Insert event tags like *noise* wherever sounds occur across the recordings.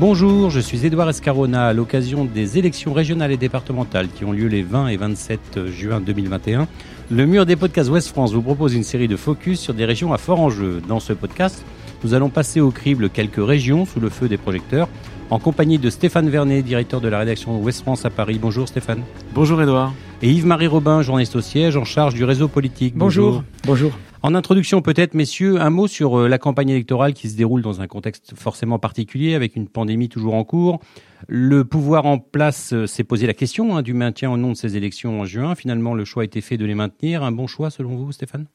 Bonjour, je suis Édouard Escarona à l'occasion des élections régionales et départementales qui ont lieu les 20 et 27 juin 2021. Le mur des podcasts Ouest France vous propose une série de focus sur des régions à fort enjeu. Dans ce podcast, nous allons passer au crible quelques régions sous le feu des projecteurs en compagnie de Stéphane Vernet, directeur de la rédaction Ouest France à Paris. Bonjour Stéphane. Bonjour Édouard. Et Yves-Marie Robin, journaliste au siège en charge du réseau politique. Bonjour. Bonjour. En introduction peut-être, messieurs, un mot sur euh, la campagne électorale qui se déroule dans un contexte forcément particulier, avec une pandémie toujours en cours. Le pouvoir en place euh, s'est posé la question hein, du maintien au nom de ces élections en juin. Finalement, le choix a été fait de les maintenir. Un bon choix selon vous, Stéphane?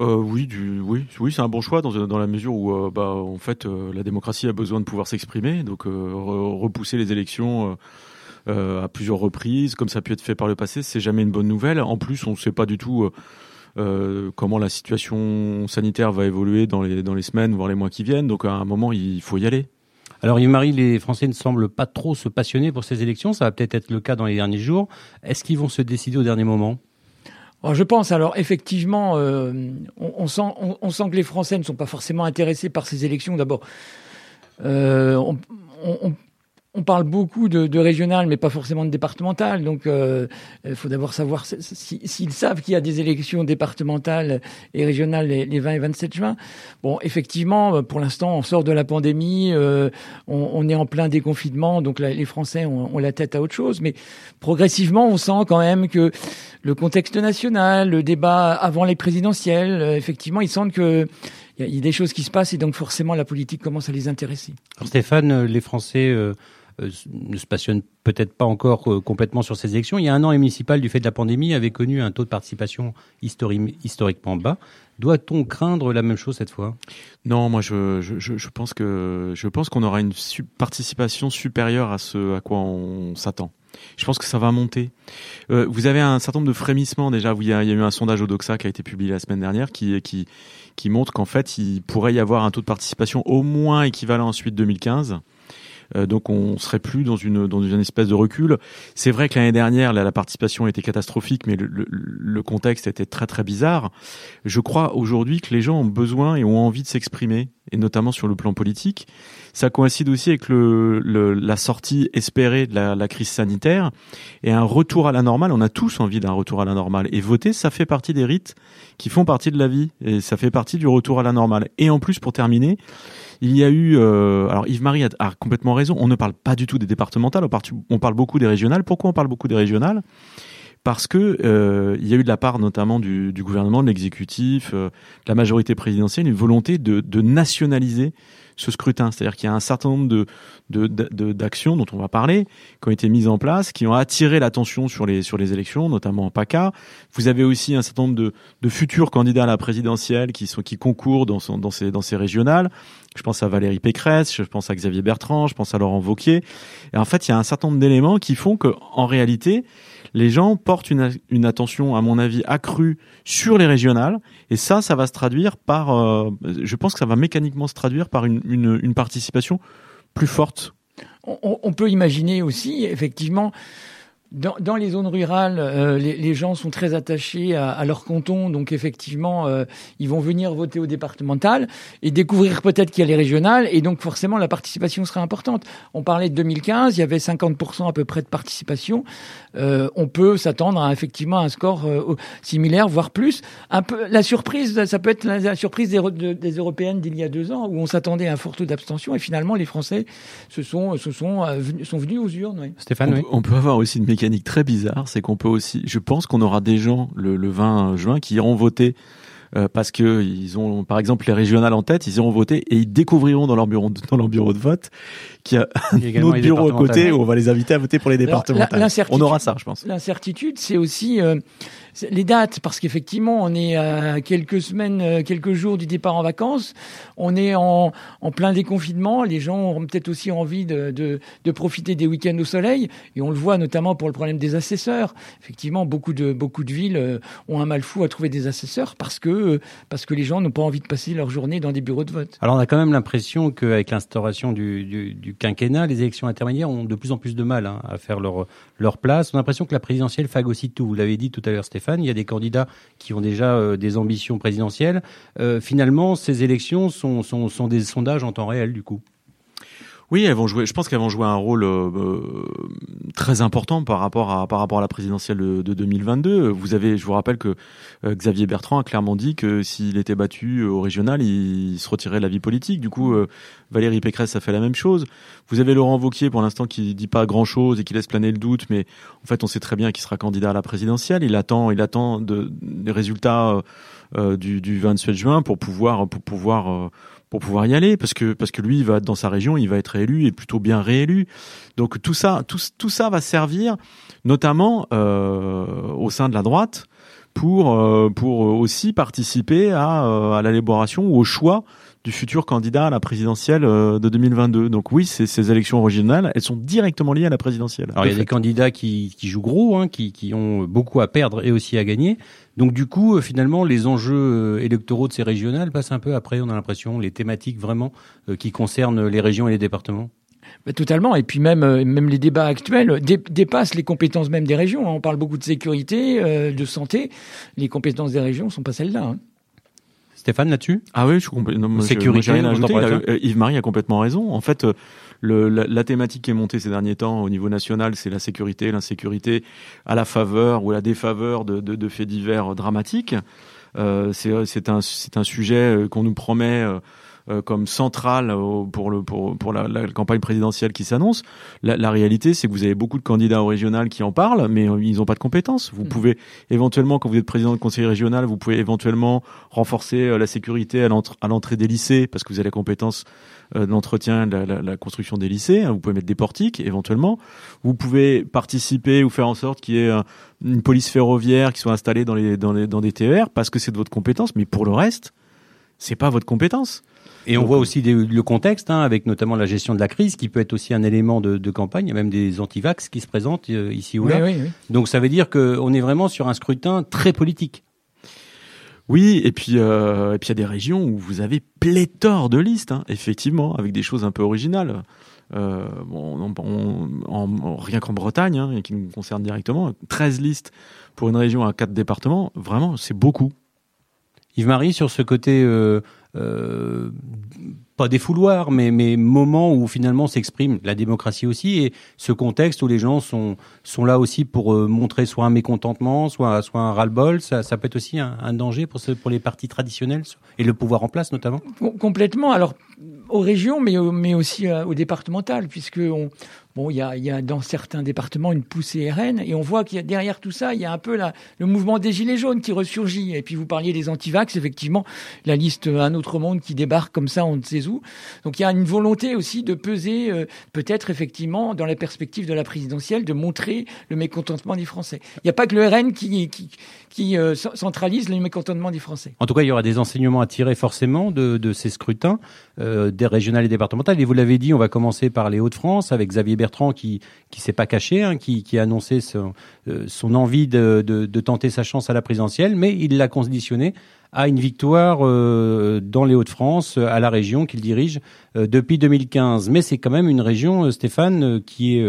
Euh, oui, oui, oui, c'est un bon choix dans, la mesure où, bah, en fait, la démocratie a besoin de pouvoir s'exprimer, donc repousser les élections à plusieurs reprises, comme ça a pu être fait par le passé, c'est jamais une bonne nouvelle. En plus, on ne sait pas du tout euh, comment la situation sanitaire va évoluer dans les, dans les semaines, voire les mois qui viennent. Donc à un moment, il faut y aller. Alors Yves-Marie, les Français ne semblent pas trop se passionner pour ces élections. Ça va peut-être être le cas dans les derniers jours. Est-ce qu'ils vont se décider au dernier moment? Je pense alors effectivement, euh, on, sent, on, sent que les Français ne sont pas forcément intéressés par ces élections. D'abord, euh, on, on parle beaucoup de, de, régional, mais pas forcément de départemental. Donc, euh, il faut d'abord savoir s'ils savent qu'il y a des élections départementales et régionales les, 20 et 27 juin. Bon, effectivement, pour l'instant, on sort de la pandémie, euh, on, est en plein déconfinement, donc les Français ont, la tête à autre chose. Mais progressivement, on sent quand même que le contexte national, le débat avant les présidentielles, euh, effectivement, ils sentent que il y, a des choses qui se passent et donc forcément la politique commence à les intéresser. Alors Stéphane, les Français euh, ne se passionne peut-être pas encore euh, complètement sur ces élections. Il y a un an, les municipales, du fait de la pandémie, avaient connu un taux de participation historiquement bas. Doit-on craindre la même chose cette fois? Non, moi je, pense que je pense qu'on aura une participation supérieure à ce à quoi on s'attend. Je pense que ça va monter. Euh, vous avez un certain nombre de frémissements déjà. Il y, a, eu un sondage au Doxa qui a été publié la semaine dernière qui, montre qu'en fait, il pourrait y avoir un taux de participation au moins équivalent ensuite 2015. Euh, donc on serait plus dans une dans une espèce de recul. C'est vrai que l'année dernière, la participation était catastrophique, mais le, le, contexte était très très bizarre. Je crois aujourd'hui que les gens ont besoin et ont envie de s'exprimer, et notamment sur le plan politique. Ça coïncide aussi avec le, la sortie espérée de la, la, crise sanitaire et un retour à la normale. On a tous envie d'un retour à la normale. Et voter, ça fait partie des rites qui font partie de la vie et ça fait partie du retour à la normale. Et en plus, pour terminer, il y a eu, euh, alors Yves-Marie a, complètement raison, on ne parle pas du tout des départementales, on parle beaucoup des régionales. Pourquoi on parle beaucoup des régionales? Parce que euh, il y a eu de la part notamment du, gouvernement, de l'exécutif, euh, de la majorité présidentielle, une volonté de, de nationaliser ce scrutin. C'est-à-dire qu'il y a un certain nombre de, d'actions dont on va parler, qui ont été mises en place, qui ont attiré l'attention sur les, sur les élections, notamment en PACA. Vous avez aussi un certain nombre de, futurs candidats à la présidentielle qui, sont, qui concourent dans, son, dans, ces, dans ces régionales. Je pense à Valérie Pécresse, je pense à Xavier Bertrand, je pense à Laurent Vauquier. Et en fait, il y a un certain nombre d'éléments qui font que, en réalité, les gens portent une, une, attention, à mon avis, accrue sur les régionales. Et ça, ça va se traduire par, euh, je pense que ça va mécaniquement se traduire par une, une, une participation plus forte on, on, peut imaginer aussi, effectivement, dans, dans, les zones rurales, euh, les, les, gens sont très attachés à, à leur canton, donc effectivement, euh, ils vont venir voter au départemental et découvrir peut-être qu'il y a les régionales, et donc forcément la participation sera importante. On parlait de 2015, il y avait 50% à peu près de participation. Euh, on peut s'attendre à effectivement un score euh, similaire, voire plus. Un peu la surprise, ça peut être la, surprise des, des européennes d'il y a deux ans, où on s'attendait à un fort taux d'abstention, et finalement les Français se sont, se sont, sont venus aux urnes. Oui. Stéphane, on, on peut avoir aussi une mécanique très bizarre, c'est qu'on peut aussi, je pense qu'on aura des gens le, le 20 juin qui iront voter euh, parce que ils ont, par exemple, les régionales en tête, ils iront voter et ils découvriront dans leur bureau, de, dans leur bureau de vote qu'il y a un autre bureau à côté où on va les inviter à voter pour les départementales. on aura ça, je pense. L'incertitude, c'est aussi euh, les dates, parce qu'effectivement, on est à quelques semaines, euh, quelques jours du départ en vacances. On est en, plein déconfinement. Les gens ont peut-être aussi envie de, profiter des week-ends au soleil. Et on le voit notamment pour le problème des assesseurs. Effectivement, beaucoup de, beaucoup de villes euh, ont un mal fou à trouver des assesseurs parce que, euh, parce que les gens n'ont pas envie de passer leur journée dans des bureaux de vote. Alors, on a quand même l'impression qu'avec l'instauration du, quinquennat, les élections intermédiaires ont de plus en plus de mal hein, à faire leur, leur place. On a l'impression que la présidentielle phagocyte tout. Vous l'avez dit tout à l'heure, Stéphane. Il y a des candidats qui ont déjà euh, des ambitions présidentielles. Euh, finalement, ces élections sont, sont, sont des sondages en temps réel, du coup. Oui, elles vont jouer. Je pense qu'elles vont jouer un rôle euh, très important par rapport à par rapport à la présidentielle de, de 2022. Vous avez, je vous rappelle que euh, Xavier Bertrand a clairement dit que s'il était battu au régional, il, se retirait de la vie politique. Du coup, Valérie Pécresse a fait la même chose. Vous avez Laurent Vauquier pour l'instant qui dit pas grand chose et qui laisse planer le doute, mais en fait, on sait très bien qu'il sera candidat à la présidentielle. Il attend, il attend de, des résultats du, du 27 juin pour pouvoir pour pouvoir pour pouvoir y aller parce que parce que lui il va dans sa région il va être réélu et plutôt bien réélu donc tout ça tout, tout ça va servir notamment euh, au sein de la droite pour euh, pour aussi participer à, euh, à l'élaboration ou au choix du futur candidat à la présidentielle euh, de 2022. Donc oui, ces, ces élections régionales, elles sont directement liées à la présidentielle. Alors il y a des candidats qui, qui jouent gros, hein, qui, qui ont beaucoup à perdre et aussi à gagner. Donc du coup, euh, finalement, les enjeux euh, électoraux de ces régionales passent un peu après, on a l'impression, les thématiques vraiment qui concernent les régions et les départements. Bah, totalement. Et puis même, même les débats actuels dépassent les compétences même des régions. On parle beaucoup de sécurité, de santé. Les compétences des régions ne sont pas celles-là. Hein. Stéphane là-dessus? Ah oui, je suis complètement. Sécurité. rien euh, Yves Marie a complètement raison. En fait, euh, le, la, thématique qui est montée ces derniers temps au niveau national, c'est la sécurité, l'insécurité à la faveur ou à la défaveur de, de, de faits divers dramatiques. Euh, c'est un, un sujet euh, qu'on nous promet euh, comme centrale pour, le, pour, pour la, la campagne présidentielle qui s'annonce. La, la, réalité, c'est que vous avez beaucoup de candidats au régional qui en parlent, mais euh, ils n'ont pas de compétences. Vous mm. pouvez éventuellement, quand vous êtes président de conseil régional, vous pouvez éventuellement renforcer euh, la sécurité à l'entrée des lycées parce que vous avez la compétence l'entretien, de la, la, construction des lycées. Hein. Vous pouvez mettre des portiques éventuellement. Vous pouvez participer ou faire en sorte qu'il y ait une police ferroviaire qui soit installée dans les dans les dans des TER parce que c'est de votre compétence. Mais pour le reste, c'est pas votre compétence. Et on voit aussi le contexte, hein, avec notamment la gestion de la crise, qui peut être aussi un élément de, de campagne. Il y a même des antivax qui se présentent euh, ici ou là. Donc ça veut dire qu'on est vraiment sur un scrutin très politique. Oui, et puis euh, et puis il y a des régions où vous avez pléthore de listes, hein, effectivement, avec des choses un peu originales. Euh, bon, on, rien qu'en Bretagne, hein, qui nous concerne directement, 13 listes pour une région à 4 départements, vraiment, c'est beaucoup. Yves-Marie, sur ce côté euh, euh, pas des fouloirs, mais, mais moments où finalement s'exprime la démocratie aussi, et ce contexte où les gens sont, sont là aussi pour euh, montrer soit un mécontentement, soit, soit un ras-le-bol, ça, ça peut être aussi un, danger pour, pour les partis traditionnels et le pouvoir en place notamment Complètement. Alors, aux régions, mais, mais aussi au départemental, puisque on, Bon, il y a, dans certains départements une poussée RN, et on voit qu'il y a derrière tout ça, il y a un peu le mouvement des gilets jaunes qui ressurgit. Et puis vous parliez des antivax, effectivement, la liste Un autre monde qui débarque comme ça, on ne sait où. Donc il y a une volonté aussi de peser, euh, peut-être effectivement, dans la perspective de la présidentielle, de montrer le mécontentement des Français. Il n'y a pas que le RN qui, euh, centralise le mécontentement des Français. En tout cas, il y aura des enseignements à tirer forcément de ces scrutins, euh, des régionales et départementales. Et vous l'avez dit, on va commencer par les Hauts-de-France avec Xavier Bertrand qui qui s'est pas caché, hein, qui, qui a annoncé son, euh, son envie de, de, de, tenter sa chance à la présidentielle, mais il l'a conditionné à une victoire euh, dans les Hauts-de-France, à la région qu'il dirige euh, depuis 2015. Mais c'est quand même une région, Stéphane, qui est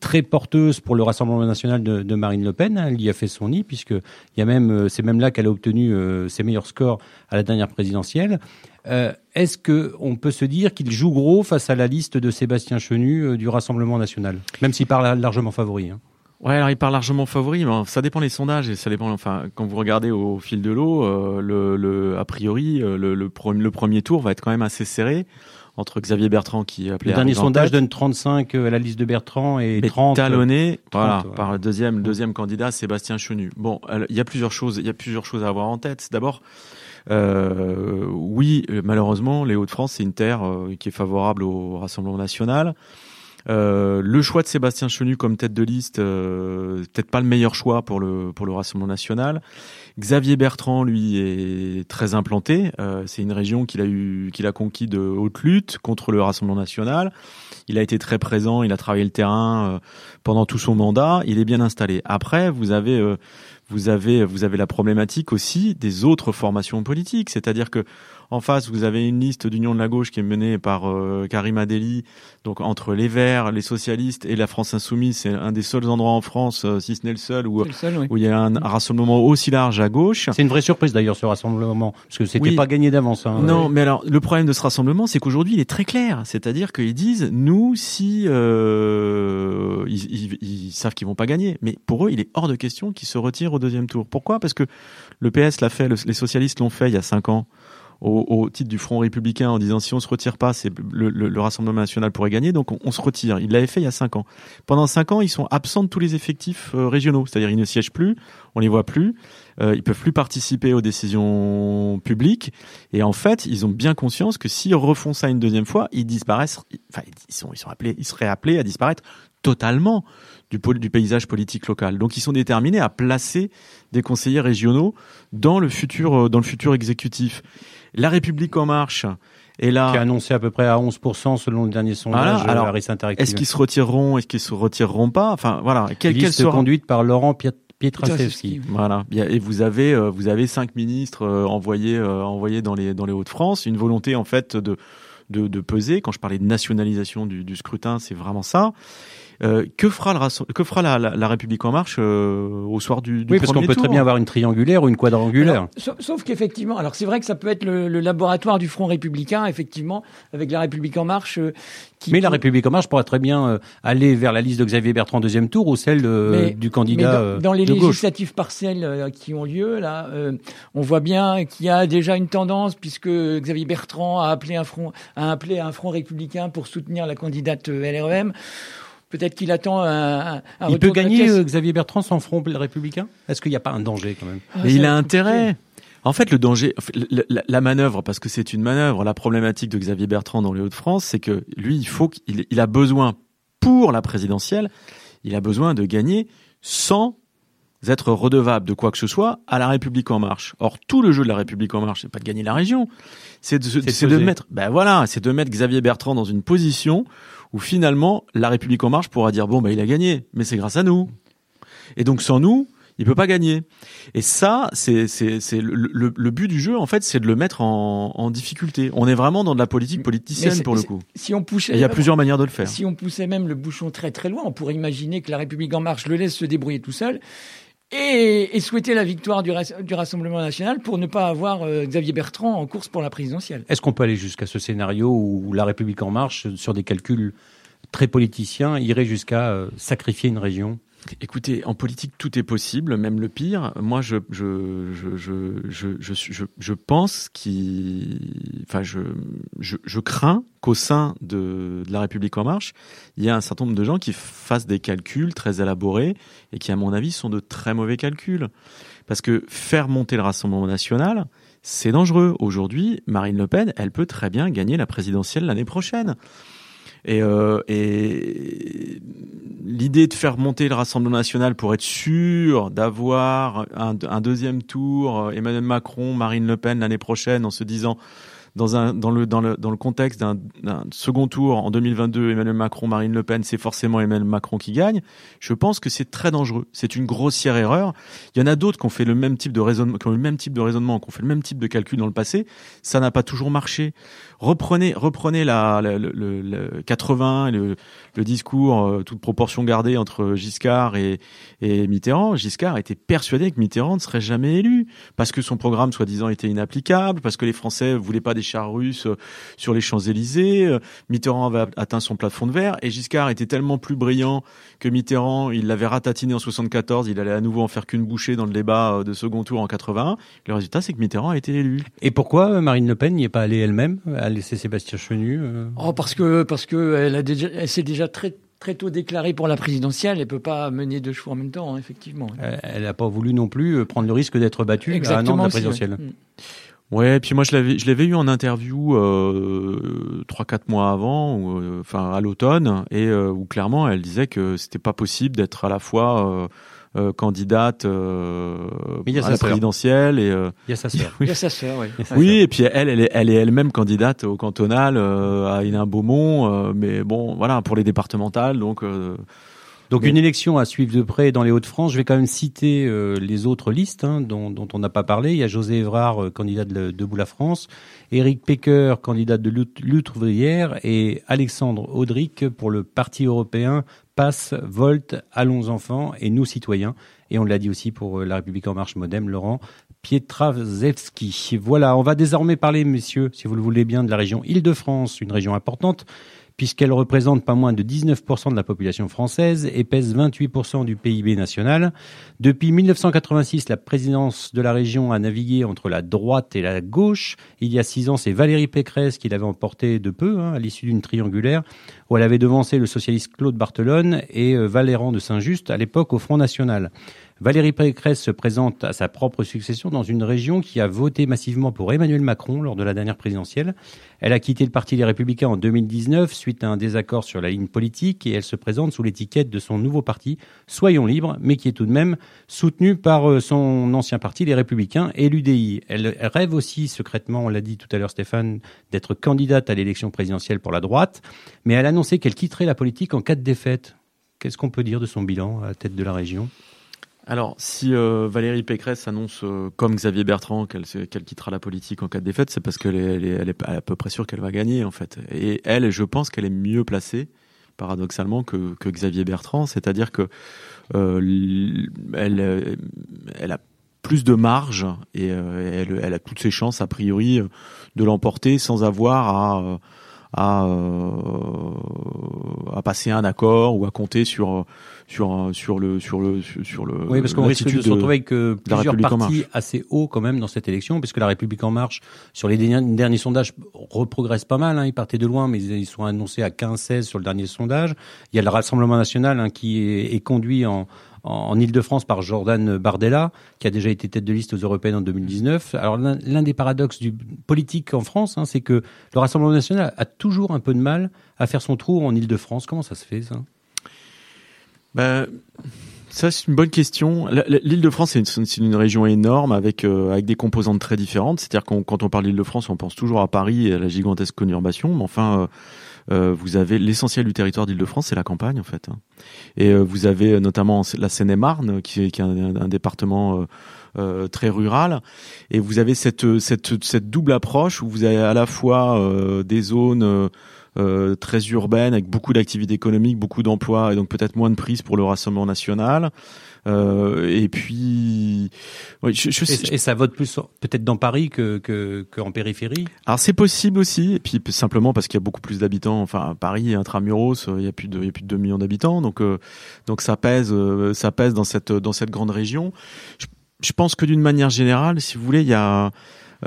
très porteuse pour le Rassemblement national de, de, Marine Le Pen. Elle y a fait son nid, puisque il y a même, c'est même là qu'elle a obtenu ses meilleurs scores à la dernière présidentielle. Euh, est-ce que on peut se dire qu'il joue gros face à la liste de Sébastien Chenu euh, du Rassemblement national, même s'il parle largement favori hein Ouais, alors il parle largement favori, mais ça dépend des sondages et ça dépend. Enfin, quand vous regardez au fil de l'eau, euh, le, le, a priori, le, le, premier tour va être quand même assez serré entre Xavier Bertrand qui appelé. Le dernier sondage donne 35 à la liste de Bertrand et 30 talonné, voilà, par le deuxième, deuxième candidat Sébastien Chenu. Bon, il y a plusieurs choses, il y a plusieurs choses à avoir en tête. D'abord, euh, oui, malheureusement, les Hauts-de-France, c'est une terre euh, qui est favorable au Rassemblement national. Euh, le choix de Sébastien Chenu comme tête de liste, euh, peut-être pas le meilleur choix pour le pour le Rassemblement national. Xavier Bertrand, lui, est très implanté. Euh, c'est une région qu'il a eu, qu'il a conquis de haute lutte contre le Rassemblement national. Il a été très présent, il a travaillé le terrain pendant tout son mandat. Il est bien installé. Après, vous avez vous avez vous avez la problématique aussi des autres formations politiques, c'est-à-dire que en face, vous avez une liste d'union de la gauche qui est menée par euh, Karim Adeli, donc entre les Verts, les socialistes et la France insoumise. C'est un des seuls endroits en France, euh, si ce n'est le seul, où, où il y a un, rassemblement aussi large à gauche. C'est une vraie surprise d'ailleurs ce rassemblement, parce que c'était pas gagné d'avance. Hein. Non, mais alors le problème de ce rassemblement, c'est qu'aujourd'hui il est très clair, c'est-à-dire qu'ils disent nous si euh, ils, ils, savent qu'ils vont pas gagner, mais pour eux il est hors de question qu'ils se retirent au deuxième tour. Pourquoi? Parce que le PS l'a fait, les socialistes l'ont fait il y a cinq ans au, titre du Front républicain en disant si on se retire pas, c'est le, Rassemblement national pourrait gagner, donc on, se retire. Il l'avait fait il y a cinq ans. Pendant cinq ans, ils sont absents de tous les effectifs euh, régionaux, c'est-à-dire ils ne siègent plus, on les voit plus, euh, ils peuvent plus participer aux décisions publiques, et en fait, ils ont bien conscience que s'ils refont ça une deuxième fois, ils disparaissent. Enfin, ils sont, ils sont appelés, ils seraient appelés à disparaître totalement du, du paysage politique local. Donc ils sont déterminés à placer des conseillers régionaux dans le futur, euh, dans le futur exécutif. La République en marche est là. Qui a annoncé à peu près à 11% selon le dernier sondage voilà. Alors, Est-ce qu'ils se retireront Est-ce qu'ils se retireront pas? Enfin voilà. Quelle, quelle sera... conduite par Laurent Pietraszewski. Voilà. Et vous avez euh, vous avez cinq ministres euh, envoyés euh, envoyés dans les dans les Hauts-de-France. Une volonté en fait de de, de peser. Quand je parlais de nationalisation du, du scrutin, c'est vraiment ça. Euh, que fera, le, que fera la, la, la, République en marche euh, au soir du, du Oui, parce qu'on peut très bien avoir une triangulaire ou une quadrangulaire. sauf, qu'effectivement, alors c'est vrai que ça peut être le, le, laboratoire du Front républicain, effectivement, avec la République en marche. Euh, qui mais la République en marche pourrait très bien aller vers la liste de Xavier Bertrand deuxième tour ou celle du candidat mais dans, les législatives partielles qui ont lieu là, on voit bien qu'il y a déjà une tendance puisque Xavier Bertrand a appelé un front, a appelé un front républicain pour soutenir la candidate LREM. Peut-être qu'il attend un, un Il peut gagner euh, Xavier Bertrand sans front républicain? Est-ce qu'il n'y a pas un danger quand même? Ah, Mais il a intérêt. En fait, le danger, la, manœuvre, parce que c'est une manœuvre, la problématique de Xavier Bertrand dans les Hauts-de-France, c'est que lui, il faut qu'il il a besoin pour la présidentielle, il a besoin de gagner sans être redevable de quoi que ce soit à la République en marche. Or, tout le jeu de la République en marche, c'est pas de gagner la région, c'est de, mettre, ben voilà, c'est de mettre Xavier Bertrand dans une position où finalement la République en marche pourra dire bon bah il a gagné, mais c'est grâce à nous. Et donc sans nous, il peut pas gagner. Et ça, c'est c'est c'est le, le, but du jeu en fait, c'est de le mettre en, en difficulté. On est vraiment dans de la politique politicienne pour le coup. Si on poussait, il y a plusieurs manières de le faire. Si on poussait même le bouchon très très loin, on pourrait imaginer que la République en marche le laisse se débrouiller tout seul et, souhaiter la victoire du, Rassemblement national pour ne pas avoir euh, Xavier Bertrand en course pour la présidentielle. Est-ce qu'on peut aller jusqu'à ce scénario où la République en marche, sur des calculs très politiciens, irait jusqu'à euh, sacrifier une région Écoutez, en politique, tout est possible, même le pire. Moi, je, je, je, je, je, je, je pense qu'il, enfin, je, je, crains qu'au sein de, de, la République en marche, il y a un certain nombre de gens qui fassent des calculs très élaborés et qui, à mon avis, sont de très mauvais calculs. Parce que faire monter le Rassemblement national, c'est dangereux. Aujourd'hui, Marine Le Pen, elle peut très bien gagner la présidentielle l'année prochaine. Et, euh, et l'idée de faire monter le Rassemblement national pour être sûr d'avoir un, deuxième tour, euh, Emmanuel Macron, Marine Le Pen l'année prochaine, en se disant dans, un, dans, le, dans, le, dans le contexte d'un second tour en 2022, Emmanuel Macron, Marine Le Pen, c'est forcément Emmanuel Macron qui gagne. Je pense que c'est très dangereux. C'est une grossière erreur. Il y en a d'autres qui ont fait le même type de raisonnement, qui ont le même type de raisonnement, qui ont fait le même type de calcul dans le passé. Ça n'a pas toujours marché. Reprenez, reprenez la, le, le, le 80, le, le discours, euh, toute proportion gardée entre Giscard et, et Mitterrand. Giscard était persuadé que Mitterrand ne serait jamais élu parce que son programme soi-disant était inapplicable, parce que les Français voulaient pas des chars russes euh, sur les Champs-Élysées. Euh, Mitterrand avait atteint son plafond de verre et Giscard était tellement plus brillant que Mitterrand, il l'avait ratatiné en 74, il allait à nouveau en faire qu'une bouchée dans le débat de second tour en 81. Le résultat, c'est que Mitterrand a été élu. Et pourquoi Marine Le Pen n'y est pas allée elle-même, a laissé Sébastien Chenu Oh, parce que parce que elle a déjà, elle s'est déjà très très tôt déclarée pour la présidentielle, elle peut pas mener deux choix en même temps, hein, effectivement. Elle n'a pas voulu non plus euh, prendre le risque d'être battue à un an de la présidentielle. Mm. Ouais. puis moi je l'avais je l'avais eu en interview euh, trois quatre mois avant, ou, euh, enfin à l'automne, et où clairement elle disait que c'était pas possible d'être à la fois euh, candidate euh, à la présidentielle et euh, *laughs* il y a sa sœur. Oui. Il y a sa sœur, oui. Oui, et puis elle, elle est, elle est elle-même candidate au cantonal à Hénin-Beaumont, mais bon, voilà, pour les départementales, donc Donc une élection à suivre de près dans les Hauts-de-France. Je vais quand même citer euh, les autres listes hein, dont, dont, on n'a pas parlé. Il y a José Evrard, euh, candidat de Debout la France, Éric Pecker, candidat de Lutte ouvrière, et Alexandre Audric pour le Parti européen Passe, Volt, Allons enfants et Nous citoyens. Et on l'a dit aussi pour euh, La République en marche Modem, Laurent Pietrazewski. Voilà, on va désormais parler, messieurs, si vous le voulez bien, de la région Île-de-France, une région importante puisqu'elle représente pas moins de 19% de la population française et pèse 28% du PIB national. Depuis 1986, la présidence de la région a navigué entre la droite et la gauche. Il y a six ans, c'est Valérie Pécresse qui l'avait emporté de peu, hein, à l'issue d'une triangulaire, où elle avait devancé le socialiste Claude Barthelone et euh, Valéran de Saint-Just, à l'époque au Front National. Valérie Pécresse se présente à sa propre succession dans une région qui a voté massivement pour Emmanuel Macron lors de la dernière présidentielle. Elle a quitté le Parti des Républicains en 2019 suite à un désaccord sur la ligne politique et elle se présente sous l'étiquette de son nouveau parti, Soyons libres, mais qui est tout de même soutenu par euh, son ancien parti, les Républicains et l'UDI. Elle rêve aussi secrètement, on l'a dit tout à l'heure Stéphane, d'être candidate à l'élection présidentielle pour la droite, mais elle a annoncé qu'elle quitterait la politique en cas de défaite. Qu'est-ce qu'on peut dire de son bilan à la tête de la région? Alors, si euh, Valérie Pécresse annonce, euh, comme Xavier Bertrand, qu'elle quittera la politique en cas de défaite, c'est parce qu'elle est, elle est, à peu près sûre qu'elle va gagner, en fait. Et elle, je pense qu'elle est mieux placée, paradoxalement, que, que Xavier Bertrand. C'est-à-dire que euh, elle, elle a plus de marge et elle, elle, a toutes ses chances, a priori, de l'emporter sans avoir à à, à passer un accord ou à compter sur sur sur le sur le sur le oui parce qu'on risque de se retrouver avec euh, plusieurs partis assez hauts quand même dans cette élection puisque la République en marche sur les derniers, sondages reprogresse pas mal hein, ils partaient de loin mais ils, sont annoncés à 15-16 sur le dernier sondage. Il y a le Rassemblement national hein, qui est, est, conduit en en Ile-de-France par Jordan Bardella, qui a déjà été tête de liste aux Européennes en 2019. Alors l'un des paradoxes du politique en France, hein, c'est que le Rassemblement national a toujours un peu de mal à faire son trou en Ile-de-France. Comment ça se fait ça? Ben, ça, c'est une bonne question. L'Île-de-France, c'est une, région énorme avec, euh, avec des composantes très différentes. C'est-à-dire qu'on quand on parle d'Île-de-France, on pense toujours à Paris et à la gigantesque conurbation. Mais enfin, euh vous avez l'essentiel du territoire d'Île-de-France, c'est la campagne, en fait. Hein. Et euh, vous avez notamment la Seine-et-Marne, qui, est un, département très rural. Et vous avez cette, cette, cette double approche où vous avez à la fois des zones euh, très urbaine avec beaucoup d'activités économiques, beaucoup d'emplois et donc peut-être moins de prise pour le Rassemblement national. Euh, et puis, je, je, et, ça vote plus peut-être dans Paris que qu'en périphérie. Alors c'est possible aussi, et puis simplement parce qu'il y a beaucoup plus d'habitants. Enfin, Paris, intramuros, il y a plus de il y a plus de 2 millions d'habitants, donc euh, donc ça pèse euh, ça pèse dans cette dans cette grande région. Je, je pense que d'une manière générale, si vous voulez, il y a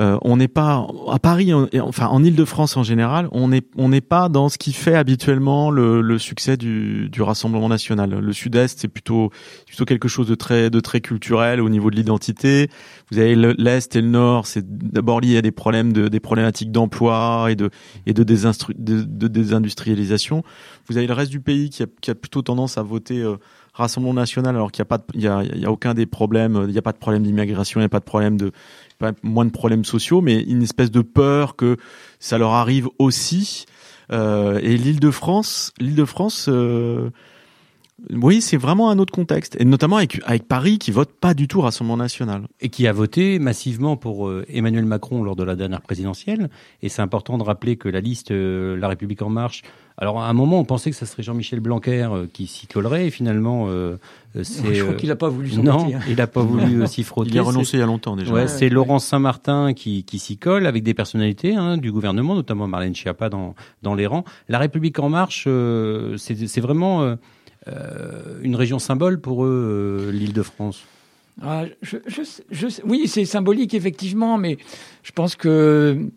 euh, on n'est pas à Paris, enfin en Île-de-France en général, on n'est on n'est pas dans ce qui fait habituellement le, le succès du, du, Rassemblement national. Le Sud-Est, c'est plutôt plutôt quelque chose de très de très culturel au niveau de l'identité. Vous avez l'Est et le Nord, c'est d'abord lié à des problèmes de des problématiques d'emploi et de et de, désindustrialisation. Vous avez le reste du pays qui a, qui a plutôt tendance à voter euh, Rassemblement national alors qu'il n'y a pas il y a, y a aucun des problèmes, il n'y a pas de problème d'immigration, il n'y a pas de problème de moins de problèmes sociaux, mais une espèce de peur que ça leur arrive aussi. Euh, et l'Île-de-France, l'Île-de-France, euh, oui, c'est vraiment un autre contexte, et notamment avec, avec Paris qui vote pas du tout Rassemblement national. Et qui a voté massivement pour euh, Emmanuel Macron lors de la dernière présidentielle. Et c'est important de rappeler que la liste euh, La République en marche, alors à un moment on pensait que ça serait Jean-Michel Blanquer euh, qui s'y collerait, et finalement c'est... Je crois qu'il n'a pas voulu s'y Non, il n'a pas voulu *laughs* s'y frotter. Il a renoncé il y a longtemps déjà. Ouais, c'est Laurent Saint-Martin qui, qui s'y colle avec des personnalités hein, du gouvernement, notamment Marlène Schiappa dans, dans les rangs. La République en marche, c'est vraiment euh, une région symbole pour eux, euh, l'île de France ah, Oui, c'est symbolique effectivement, mais je pense que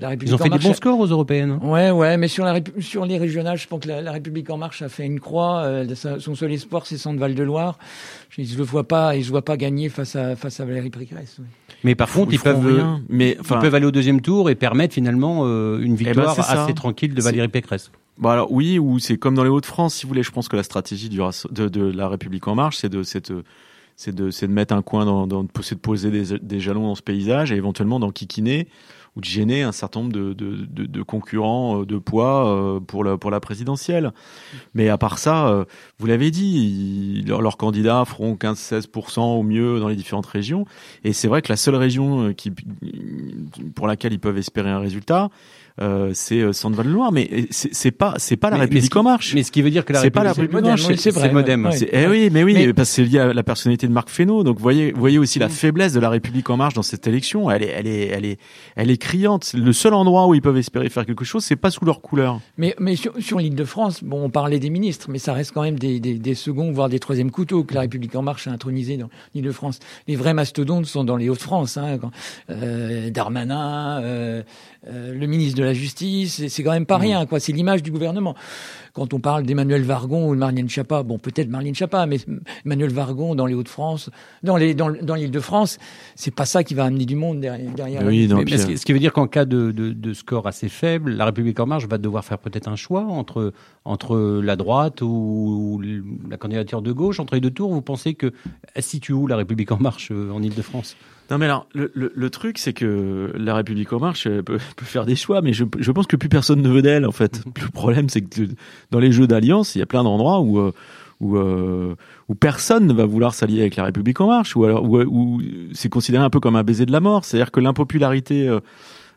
la République Ils ont fait des bons scores aux européennes. Hein. Ouais, ouais, mais sur, la, sur les régionales, je pense que la, République en marche a fait une croix. Euh, son seul espoir, c'est son Val de Loire. Je ne le vois pas, et je vois pas gagner face à face à Valérie Pécresse. Mais par contre, ils, peuvent, mais, ils peuvent aller au deuxième tour et permettre finalement une eh ben, victoire assez tranquille de Valérie Pécresse. Bon alors oui, ou c'est comme dans les Hauts-de-France, si vous voulez. Je pense que la stratégie du, de, de la République en marche, c'est de, c'est de, c'est de, de mettre un coin dans, dans de poser des, des, jalons dans ce paysage et éventuellement d'en kikiner ou de gêner un certain nombre de, de, de, de concurrents de poids pour la, pour la présidentielle. Mais à part ça, vous l'avez dit, leurs candidats feront 15-16% au mieux dans les différentes régions. Et c'est vrai que la seule région qui, pour laquelle ils peuvent espérer un résultat, euh, c'est euh, Centre Val Loire, mais c'est pas c'est pas la République en marche. Mais ce qui veut dire que la République, pas la République en marche, c'est Modem. Eh oui, mais oui, parce que c'est lié à la personnalité de Marc Fesneau. Donc voyez, voyez aussi la mm. faiblesse de la République en marche dans cette élection. Elle est, elle est, elle est, elle est criante. Le seul endroit où ils peuvent espérer faire quelque chose, c'est pas sous leur couleur. Mais mais sur, sur l'île de France, bon, on parlait des ministres, mais ça reste quand même des, des, des seconds, voire des troisièmes couteaux que la République en marche a intronisé dans l'île de France. Les vrais mastodontes sont dans les Hauts-de-France. Hein, euh, Darmanin, euh, euh, le ministre de la Justice, c'est quand même pas mmh. rien, quoi. C'est l'image du gouvernement. Quand on parle d'Emmanuel Vargon ou de Marlène Schiappa, bon, peut-être Marlène Schiappa, mais Emmanuel Vargon dans les Hauts-de-France, dans les dans, dans l'Île-de-France, c'est pas ça qui va amener du monde derrière. oui, ce, qui veut dire qu'en cas de, de, de, score assez faible, la République en marche va devoir faire peut-être un choix entre entre la droite ou la candidature de gauche entre les deux tours. Vous pensez que elle situe où la République en marche euh, en Île-de-France? Non mais alors le, le, truc c'est que la République en marche peut, *laughs* peut, faire des choix, mais je, je, pense que plus personne ne veut d'elle en fait. Le problème c'est que dans les jeux d'alliance, il y a plein d'endroits où euh, où, euh, où personne ne va vouloir s'allier avec la République en marche, ou alors où, c'est considéré un peu comme un baiser de la mort. C'est-à-dire que l'impopularité euh,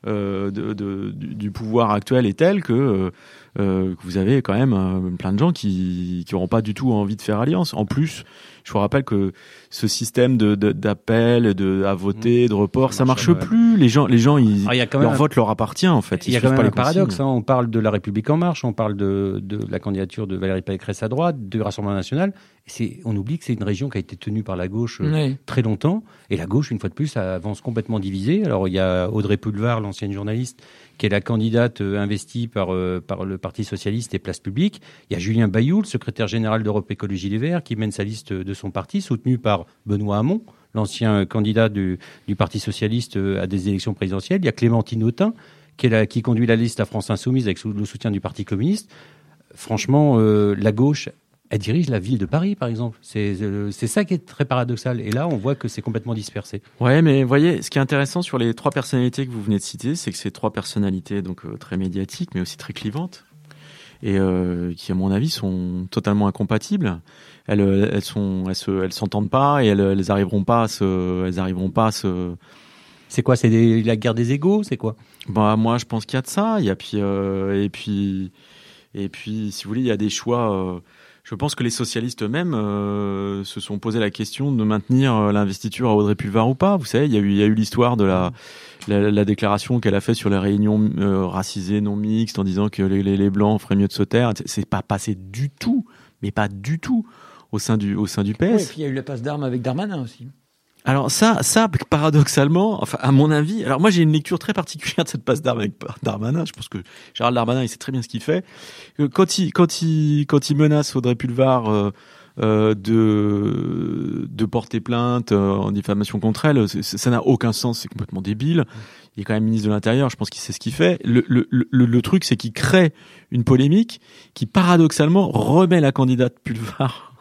euh de, de, du pouvoir actuel est telle que, euh, que vous avez quand même plein de gens qui qui n'auront pas du tout envie de faire alliance. En plus, je vous rappelle que ce système de d'appel, de, à voter, mmh. de report, ça marche, plus. Les gens, les gens, ils, ah, leur vote leur appartient en fait. il y a quand même un paradoxe. Hein. On parle de la République en marche, on parle de, de la candidature de Valérie Pécresse à droite, du Rassemblement national. C'est, on oublie que c'est une région qui a été tenue par la gauche euh, très longtemps, et la gauche, une fois de plus, avance complètement divisée. Alors il y a Audrey Pulvar, l'ancienne journaliste, qui est la candidate euh, investie par, euh, par le Parti socialiste et Place Publique. Il y a Julien Bayou, le secrétaire général d'Europe Écologie Les Verts, qui mène sa liste de son parti, soutenu par Benoît Hamon, l'ancien candidat du, Parti socialiste euh, à des élections présidentielles. Il y a Clémentine Autain, qui conduit la liste à France Insoumise avec le soutien du Parti communiste. Franchement, la gauche elle dirige la ville de Paris, par exemple. Euh, c'est ça qui est très paradoxal. Et là, on voit que c'est complètement dispersé. Ouais, mais vous voyez, ce qui est intéressant sur les trois personnalités que vous venez de citer, c'est que ces trois personnalités, donc euh, très médiatiques, mais aussi très clivantes, et euh, qui, à mon avis, sont totalement incompatibles. Elles, elles sont, elles se, elles s'entendent pas et elles, elles arriveront pas à se, elles arriveront pas à se. C'est quoi? C'est la guerre des égaux? C'est quoi? Bah moi, je pense qu'il y a de ça. Il y a puis et puis et puis, si vous voulez, il y a des choix je pense que les socialistes eux-mêmes euh, se sont posé la question de maintenir euh, l'investiture à Audrey Pulvar ou pas. Vous savez, il y a eu, il y a eu l'histoire de la, la, la déclaration qu'elle a faite sur les réunions euh, racisées non mixtes en disant que les, les, les blancs feraient mieux de se taire. C'est pas passé du tout, mais pas du tout au sein du au sein du PS. Oui, et puis il y a eu la passe d'armes avec Darmanin aussi. Alors ça, ça paradoxalement, enfin à mon avis, alors moi j'ai une lecture très particulière de cette passe d'armes avec Darmanin. Je pense que Gérald Darmanin, il sait très bien ce qu'il fait. Quand il, quand il, quand il menace Audrey Pulvar euh, euh, de de porter plainte euh, en diffamation contre elle, ça n'a aucun sens, c'est complètement débile. Il est quand même ministre de l'Intérieur, je pense qu'il sait ce qu'il fait. Le, le, le, le truc, c'est qu'il crée une polémique qui paradoxalement remet la candidate Pulvar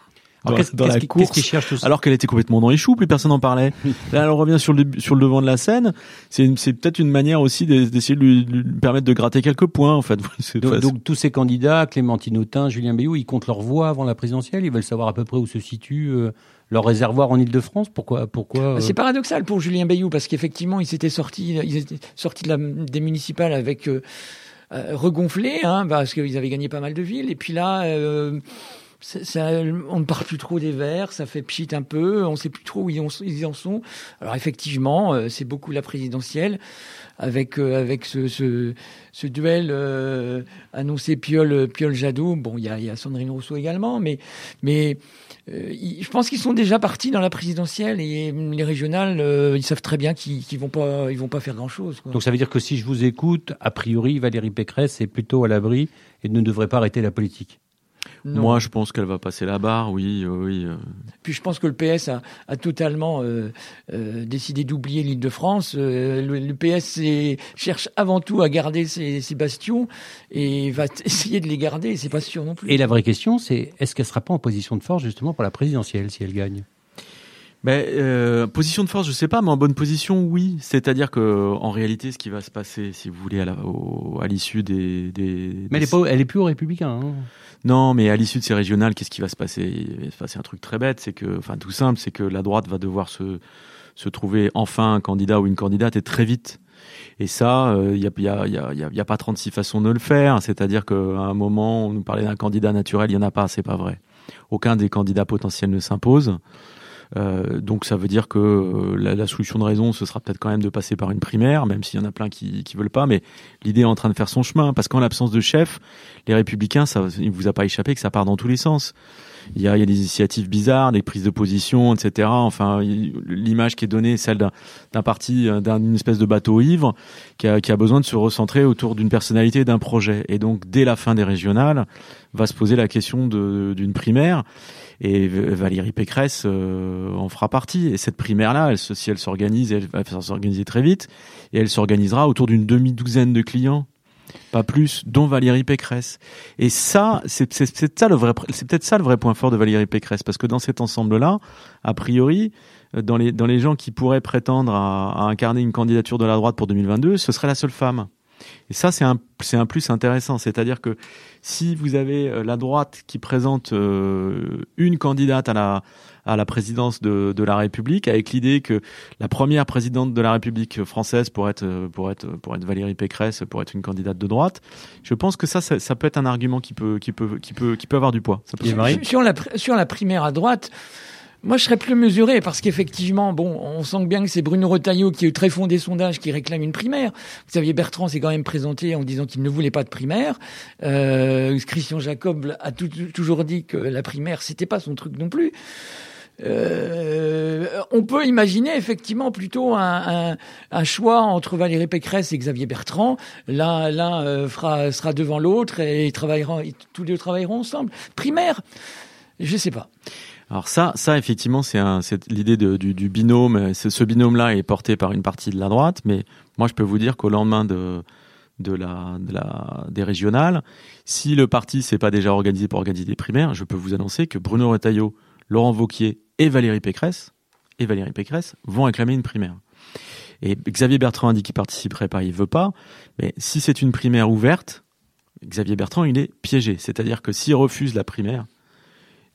alors, dans, la course, alors qu'elle était complètement dans les choux, plus personne n'en parlait. Là, elle revient sur le, sur le devant de la scène. C'est, c'est peut-être une manière aussi d'essayer de lui, permettre de gratter quelques points, en fait. *laughs* Donc, donc, tous ces candidats, Clémentine Autain, Julien Bayou, ils comptent leur voix avant la présidentielle? Ils veulent savoir à peu près où se situe euh, leur réservoir en Ile-de-France? Pourquoi, pourquoi euh? C'est paradoxal pour Julien Bayou parce qu'effectivement, ils étaient sortis, ils étaient sortis de la, des municipales avec euh, regonflé, hein, parce qu'ils avaient gagné pas mal de villes. Et puis là ça, on ne parle plus trop des Verts, ça fait pchit un peu, on ne sait plus trop où ils, en sont. Alors effectivement, euh, c'est beaucoup la présidentielle avec euh, avec ce, ce, ce duel euh, annoncé Piol Piol Jadot. Bon, il y a, y a Sandrine Rousseau également, mais mais je pense qu'ils sont déjà partis dans la présidentielle et les régionales, ils savent très bien qu'ils ne vont pas ils vont pas faire grand chose. Donc ça veut dire que si je vous écoute, a priori Valérie Pécresse est plutôt à l'abri et ne devrait pas arrêter la politique. Moi, je pense qu'elle va passer la barre, oui, oui. Euh. Puis je pense que le PS a, a totalement euh, euh, décidé d'oublier l'île de France. Euh, le, le, PS cherche avant tout à garder ses, ses, bastions et va *laughs* essayer de les garder. C'est pas sûr non plus. Et la vraie question, c'est est-ce qu'elle sera pas en position de force justement pour la présidentielle si elle gagne? Ben, euh, position de force, je sais pas, mais en bonne position, oui. C'est-à-dire que en réalité, ce qui va se passer, si vous voulez, à l'issue des, des, Mais elle est pas, elle est plus au républicain. Hein. Non, mais à l'issue de ces régionales, qu'est-ce qui va se passer? Il va se passer un truc très bête, c'est que, enfin, tout simple, c'est que la droite va devoir se se trouver enfin un candidat ou une candidate et très vite. Et ça, il n'y a, y a, y a, y a, pas 36 façons de le faire. C'est-à-dire qu'à un moment, on nous parlait d'un candidat naturel, il n'y en a pas, c'est pas vrai. Aucun des candidats potentiels ne s'impose. Euh, donc ça veut dire que euh, la, la, solution de raison, ce sera peut-être quand même de passer par une primaire, même s'il y en a plein qui qui veulent pas. Mais l'idée est en train de faire son chemin, parce qu'en l'absence de chef, les républicains, ça, il vous a pas échappé que ça part dans tous les sens. Il y a, il y a des initiatives bizarres, des prises de position, etc. Enfin, l'image qui est donnée, celle d'un parti, euh, d'une espèce de bateau ivre, qui a, qui a besoin de se recentrer autour d'une personnalité, d'un projet. Et donc, dès la fin des régionales, va se poser la question d'une primaire. Et Valérie Pécresse euh, en fera partie. Et cette primaire-là, elle, si elle s'organise, elle va s'organiser très vite, et elle s'organisera autour d'une demi-douzaine de clients, pas plus, dont Valérie Pécresse. Et ça, c'est ça le vrai, c'est peut-être ça le vrai point fort de Valérie Pécresse, parce que dans cet ensemble-là, a priori, euh, dans les dans les gens qui pourraient prétendre à, à incarner une candidature de la droite pour 2022, ce serait la seule femme. Et ça, c'est un, c'est un plus intéressant. C'est-à-dire que si vous avez euh, la droite qui présente euh, une candidate à la, à la présidence de, de la République, avec l'idée que la première présidente de la République française pourrait être, pour être, pour être Valérie Pécresse, pour être une candidate de droite, je pense que ça, ça, ça peut être un argument qui peut, qui peut, qui peut, qui peut avoir du poids. Ça peut sur, la, sur la primaire à droite, moi, je serais plus mesuré parce qu'effectivement, bon, on sent bien que c'est Bruno Retailleau qui est très fond des qui réclame une primaire. Xavier Bertrand s'est quand même présenté en disant qu'il ne voulait pas de primaire. Euh, Christian Jacob a toujours dit que la primaire, c'était pas son truc non plus. Euh, on peut imaginer effectivement plutôt un, choix entre Valérie Pécresse et Xavier Bertrand. L'un, euh, sera devant l'autre et ils travailleront, tous les deux travailleront ensemble. Primaire, je sais pas. Alors ça, ça effectivement, c'est l'idée du, binôme. Ce binôme-là est porté par une partie de la droite, mais moi, je peux vous dire qu'au lendemain des régionales, si le parti s'est pas déjà organisé pour organiser des primaires, je peux vous annoncer que Bruno Retailleau, Laurent Vauquier et Valérie Pécresse et Valérie Pécresse vont acclamer une primaire. Et Xavier Bertrand a dit qu'il participerait pas, il veut pas. Mais si c'est une primaire ouverte, Xavier Bertrand, il est piégé. C'est-à-dire que s'il refuse la primaire,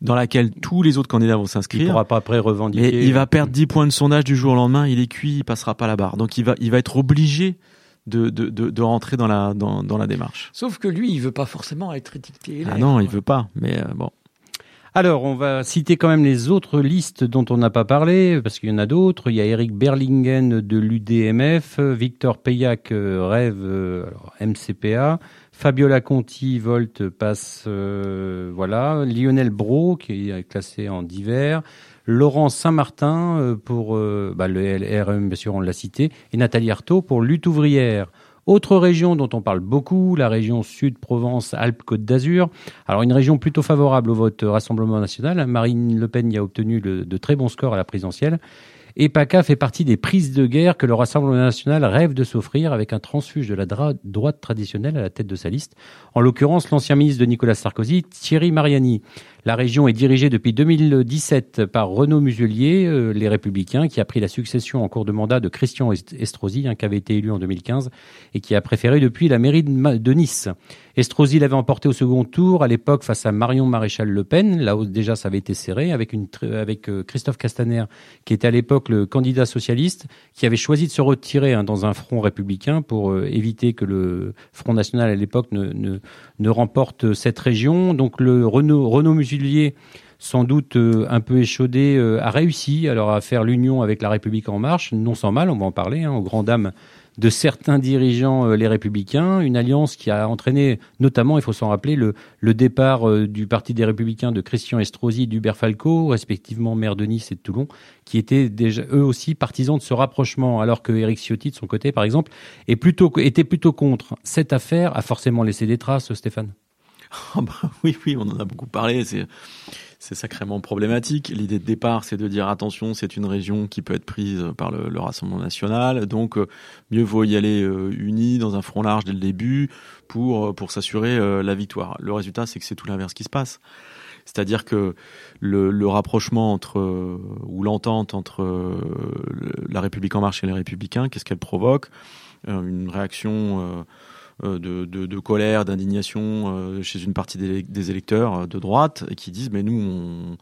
dans laquelle tous les autres candidats vont s'inscrire. Il pourra pas après revendiquer. Et il va perdre 10 points de sondage du jour au lendemain, il est cuit, il passera pas la barre. Donc il va, il va être obligé de, de, de, de rentrer dans la, dans, dans, la démarche. Sauf que lui, il veut pas forcément être étiqueté. Ah non, il veut pas, mais euh, bon. Alors, on va citer quand même les autres listes dont on n'a pas parlé, parce qu'il y en a d'autres. Il y a Eric Berlingen de l'UDMF, Victor Payac, euh, Rêve, euh, MCPA, Fabiola Conti, Volt, passe, euh, voilà. Lionel Bro, qui est classé en divers. Laurent Saint-Martin pour bah, le LRM, bien sûr, on l'a cité. Et Nathalie Artaud pour Lutte ouvrière. Autre région dont on parle beaucoup, la région Sud-Provence-Alpes-Côte d'Azur. Alors une région plutôt favorable au vote Rassemblement national. Marine Le Pen y a obtenu de très bons scores à la présidentielle. Et PACA fait partie des prises de guerre que le Rassemblement national rêve de s'offrir avec un transfuge de la droite traditionnelle à la tête de sa liste. En l'occurrence, l'ancien ministre de Nicolas Sarkozy, Thierry Mariani. La région est dirigée depuis 2017 par Renaud Muselier, euh, les Républicains, qui a pris la succession en cours de mandat de Christian Estrosi, hein, qui avait été élu en 2015 et qui a préféré depuis la mairie de Nice. Estrosi l'avait emporté au second tour à l'époque face à Marion Maréchal Le Pen. Là où déjà ça avait été serré avec, euh, Christophe Castaner, qui était à l'époque le candidat socialiste, qui avait choisi de se retirer hein, dans un front républicain pour euh, éviter que le Front national à l'époque ne, remporte cette région. Donc le Renaud Muselier, sans doute euh, un peu échaudé, euh, a réussi alors à faire l'union avec la République en marche, non sans mal, on va en parler, hein, aux grandes dames de certains dirigeants euh, les républicains, une alliance qui a entraîné notamment, il faut s'en rappeler, le, départ du Parti des républicains de Christian Estrosi et d'Hubert Falco, respectivement maire de Nice et de Toulon, qui étaient déjà eux aussi partisans de ce rapprochement, alors que Éric Ciotti, de son côté, par exemple, était plutôt contre. Cette affaire a forcément laissé des traces, Stéphane. Oh *laughs* oui, oui, on en a beaucoup parlé. C'est sacrément problématique. L'idée de départ, c'est de dire attention, c'est une région qui peut être prise par le, le Rassemblement national, donc euh, mieux vaut y aller euh, unis dans un front large dès le début pour euh, pour s'assurer la victoire. Le résultat, c'est que c'est tout l'inverse qui se passe. C'est-à-dire que le, rapprochement entre ou l'entente entre la République en marche et les Républicains, qu'est-ce qu'elle provoque? Une réaction de, de, de, colère, d'indignation euh, chez une partie des, des, électeurs de droite qui disent mais nous on,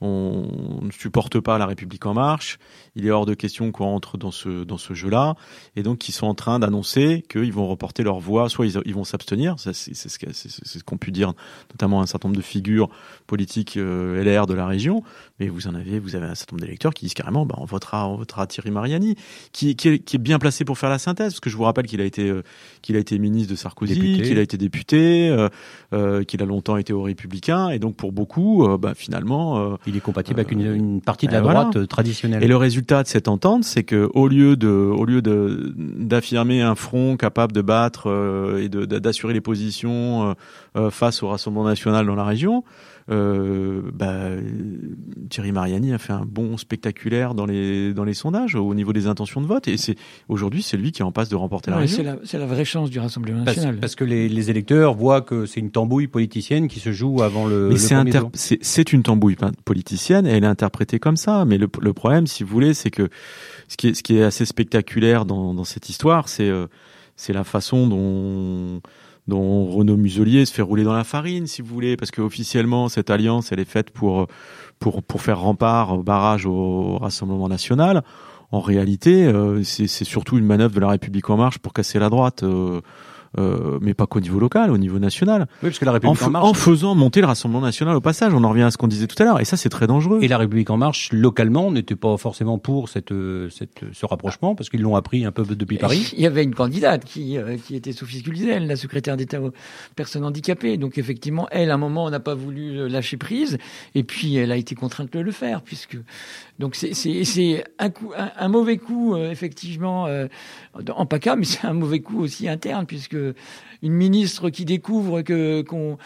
on ne supporte pas la République en marche, il est hors de question qu'on entre dans ce, dans ce jeu-là, et donc ils sont en train d'annoncer qu'ils vont reporter leur voix, soit ils, vont s'abstenir, c'est ce qu'ont pu dire notamment un certain nombre de figures politiques euh, LR de la région, mais vous en avez, vous avez un certain nombre d'électeurs qui disent carrément, bah, on votera, on votera Thierry Mariani, qui, qui, est, qui, est, bien placé pour faire la synthèse, parce que je vous rappelle qu'il a été, euh, qu'il a été ministre de Sarkozy, qu'il a été député, euh, euh, qu'il a longtemps été au Républicain, et donc pour beaucoup, euh, bah, finalement, il est compatible avec une, une, partie de la droite traditionnelle. Et le résultat de cette entente, c'est que au lieu de, au lieu de d'affirmer un front capable de battre et de, d'assurer les positions face au Rassemblement national dans la région, euh, bah, Thierry Mariani a fait un bon spectaculaire dans les dans les sondages au niveau des intentions de vote et c'est aujourd'hui c'est lui qui est en passe de remporter la région. C'est la, vraie chance du Rassemblement national. Parce, que les, les, électeurs voient que c'est une tambouille politicienne qui se joue avant le. Mais c'est une tambouille politicienne et elle est interprétée comme ça. Mais le, le problème, si vous voulez, c'est que ce qui est ce qui est assez spectaculaire dans dans cette histoire, c'est euh, c'est la façon dont dont Renaud Muselier se fait rouler dans la farine, si vous voulez, parce que officiellement cette alliance, elle est faite pour pour pour faire rempart au barrage au Rassemblement national. En réalité, euh, c'est surtout une manœuvre de la République en marche pour casser la droite. Euh, euh, mais pas qu'au niveau local, au niveau national. Oui, parce que la République en, Marche, en faisant monter le Rassemblement national au passage, on en revient à ce qu'on disait tout à l'heure, et ça c'est très dangereux. Et la République en marche localement n'était pas forcément pour cette, cette ce rapprochement, parce qu'ils l'ont appris un peu depuis Paris. *laughs* Il y avait une candidate qui euh, qui était Sophie Cluzel, la secrétaire d'État aux personnes handicapées. Donc effectivement, elle à un moment n'a pas voulu euh, lâcher prise, et puis elle a été contrainte de le faire, puisque donc c'est un, coup, un, mauvais coup effectivement en PACA, mais c'est un mauvais coup aussi interne, puisque une ministre qui découvre qu'on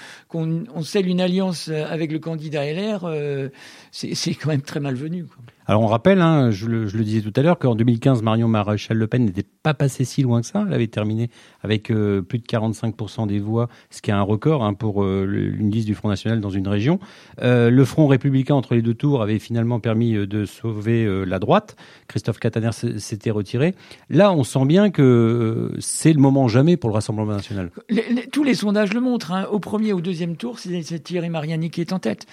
scelle une alliance avec le candidat LR, euh, c'est quand même très malvenu. Alors on rappelle, hein, je, le, disais tout à l'heure, qu'en 2015, Marion Maréchal Le Pen n'était pas passée si loin que ça. Elle avait terminé avec euh, plus de 45% des voix, ce qui est un record hein, pour euh, une liste du Front National dans une région. Euh, le Front républicain entre les deux tours avait finalement permis euh, de sauver la droite. Christophe Cataner s'était retiré. Là, on sent bien que c'est le moment jamais pour le Rassemblement national. tous les sondages le montrent. Hein. Au premier ou deuxième tour, c'est Thierry Mariani qui est en tête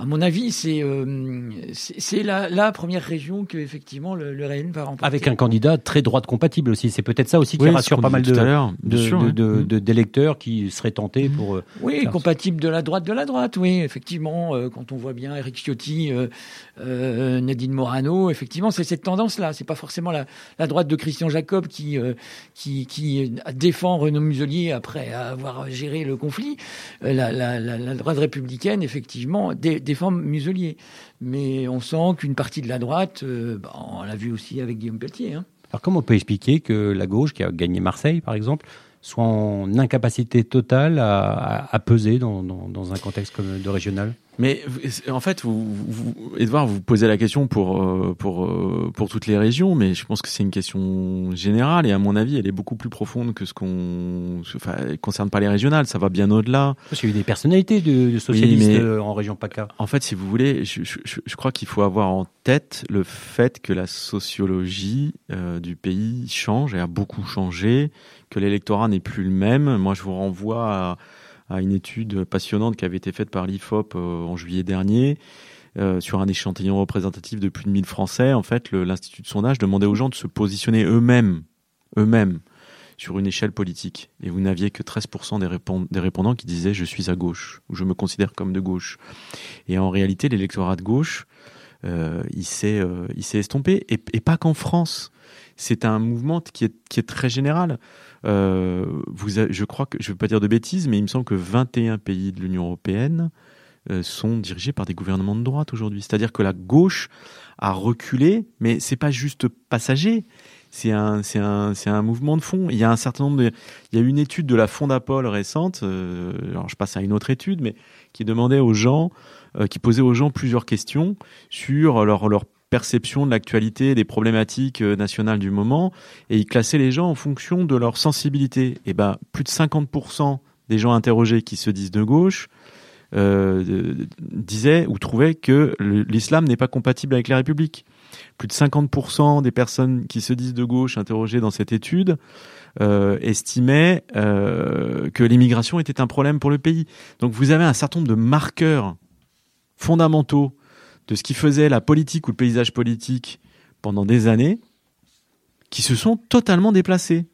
à mon avis, c'est euh, c'est la, la, première région que effectivement le, le RN va remporter. Avec un candidat très droite compatible aussi. C'est peut-être ça aussi qui rassure pas mal de d'électeurs de, de, qui seraient tentés pour. Euh, oui, compatible de la droite de la droite. Oui, effectivement, euh, quand on voit bien Eric Ciotti, euh, Nadine Morano, effectivement, c'est cette tendance-là. C'est pas forcément la, la, droite de Christian Jacob qui qui, qui défend Renaud Muselier après avoir géré le conflit. La, la, la, droite républicaine, effectivement, défend Muselier. Mais on sent qu'une partie de la droite, euh, bah, on l'a vu aussi avec Guillaume Pelletier. Hein. Alors comment on peut expliquer que la gauche, qui a gagné Marseille par exemple, soit en incapacité totale à, peser dans, un contexte comme de régional? Mais en fait, vous, vous, Edouard, vous posez la question pour, euh, pour, euh, pour toutes les régions, mais je pense que c'est une question générale et à mon avis, elle est beaucoup plus profonde que ce qu'on. Enfin, elle concerne pas les régionales, ça va bien au-delà. Parce qu'il y a eu des personnalités de, de socialistes euh, en région PACA. En fait, si vous voulez, je, je, je crois qu'il faut avoir en tête le fait que la sociologie euh, du pays change et a beaucoup changé que l'électorat n'est plus le même. Moi, je vous renvoie à, à, une étude passionnante qui avait été faite par l'IFOP euh, en juillet dernier. Euh, sur un échantillon représentatif de plus de 1000 Français, en fait, l'Institut de sondage demandait aux gens de se positionner eux-mêmes, eux-mêmes, sur une échelle politique. Et vous n'aviez que 13% des, des, répondants qui disaient je suis à gauche, ou je me considère comme de gauche. Et en réalité, l'électorat de gauche, euh, il s'est estompé, et pas qu'en France. C'est un mouvement qui est, très général. Euh, je crois que, je ne veux pas dire de bêtises, mais il me semble que 21 pays de l'Union européenne euh, sont dirigés par des gouvernements de droite aujourd'hui. C'est-à-dire que la gauche a reculé, mais c'est pas juste passager. C'est un, mouvement de fond. Il y a un certain nombre il y a une étude de la Fondapol récente. Euh, alors je passe à une autre étude, mais qui demandait aux gens, qui posait aux gens plusieurs questions sur leur leur perception de l'actualité, des problématiques euh, nationales du moment, et il classait les gens en fonction de leur sensibilité. Et ben, plus de 50% des gens interrogés qui se disent de gauche disait ou trouvait que l'islam n'est pas compatible avec la République. Plus de 50% des personnes qui se disent de gauche interrogées dans cette étude estimaient que l'immigration était un problème pour le pays. Donc vous avez un certain nombre de marqueurs fondamentaux de ce qui faisait la politique ou le paysage politique pendant des années qui se sont totalement déplacés.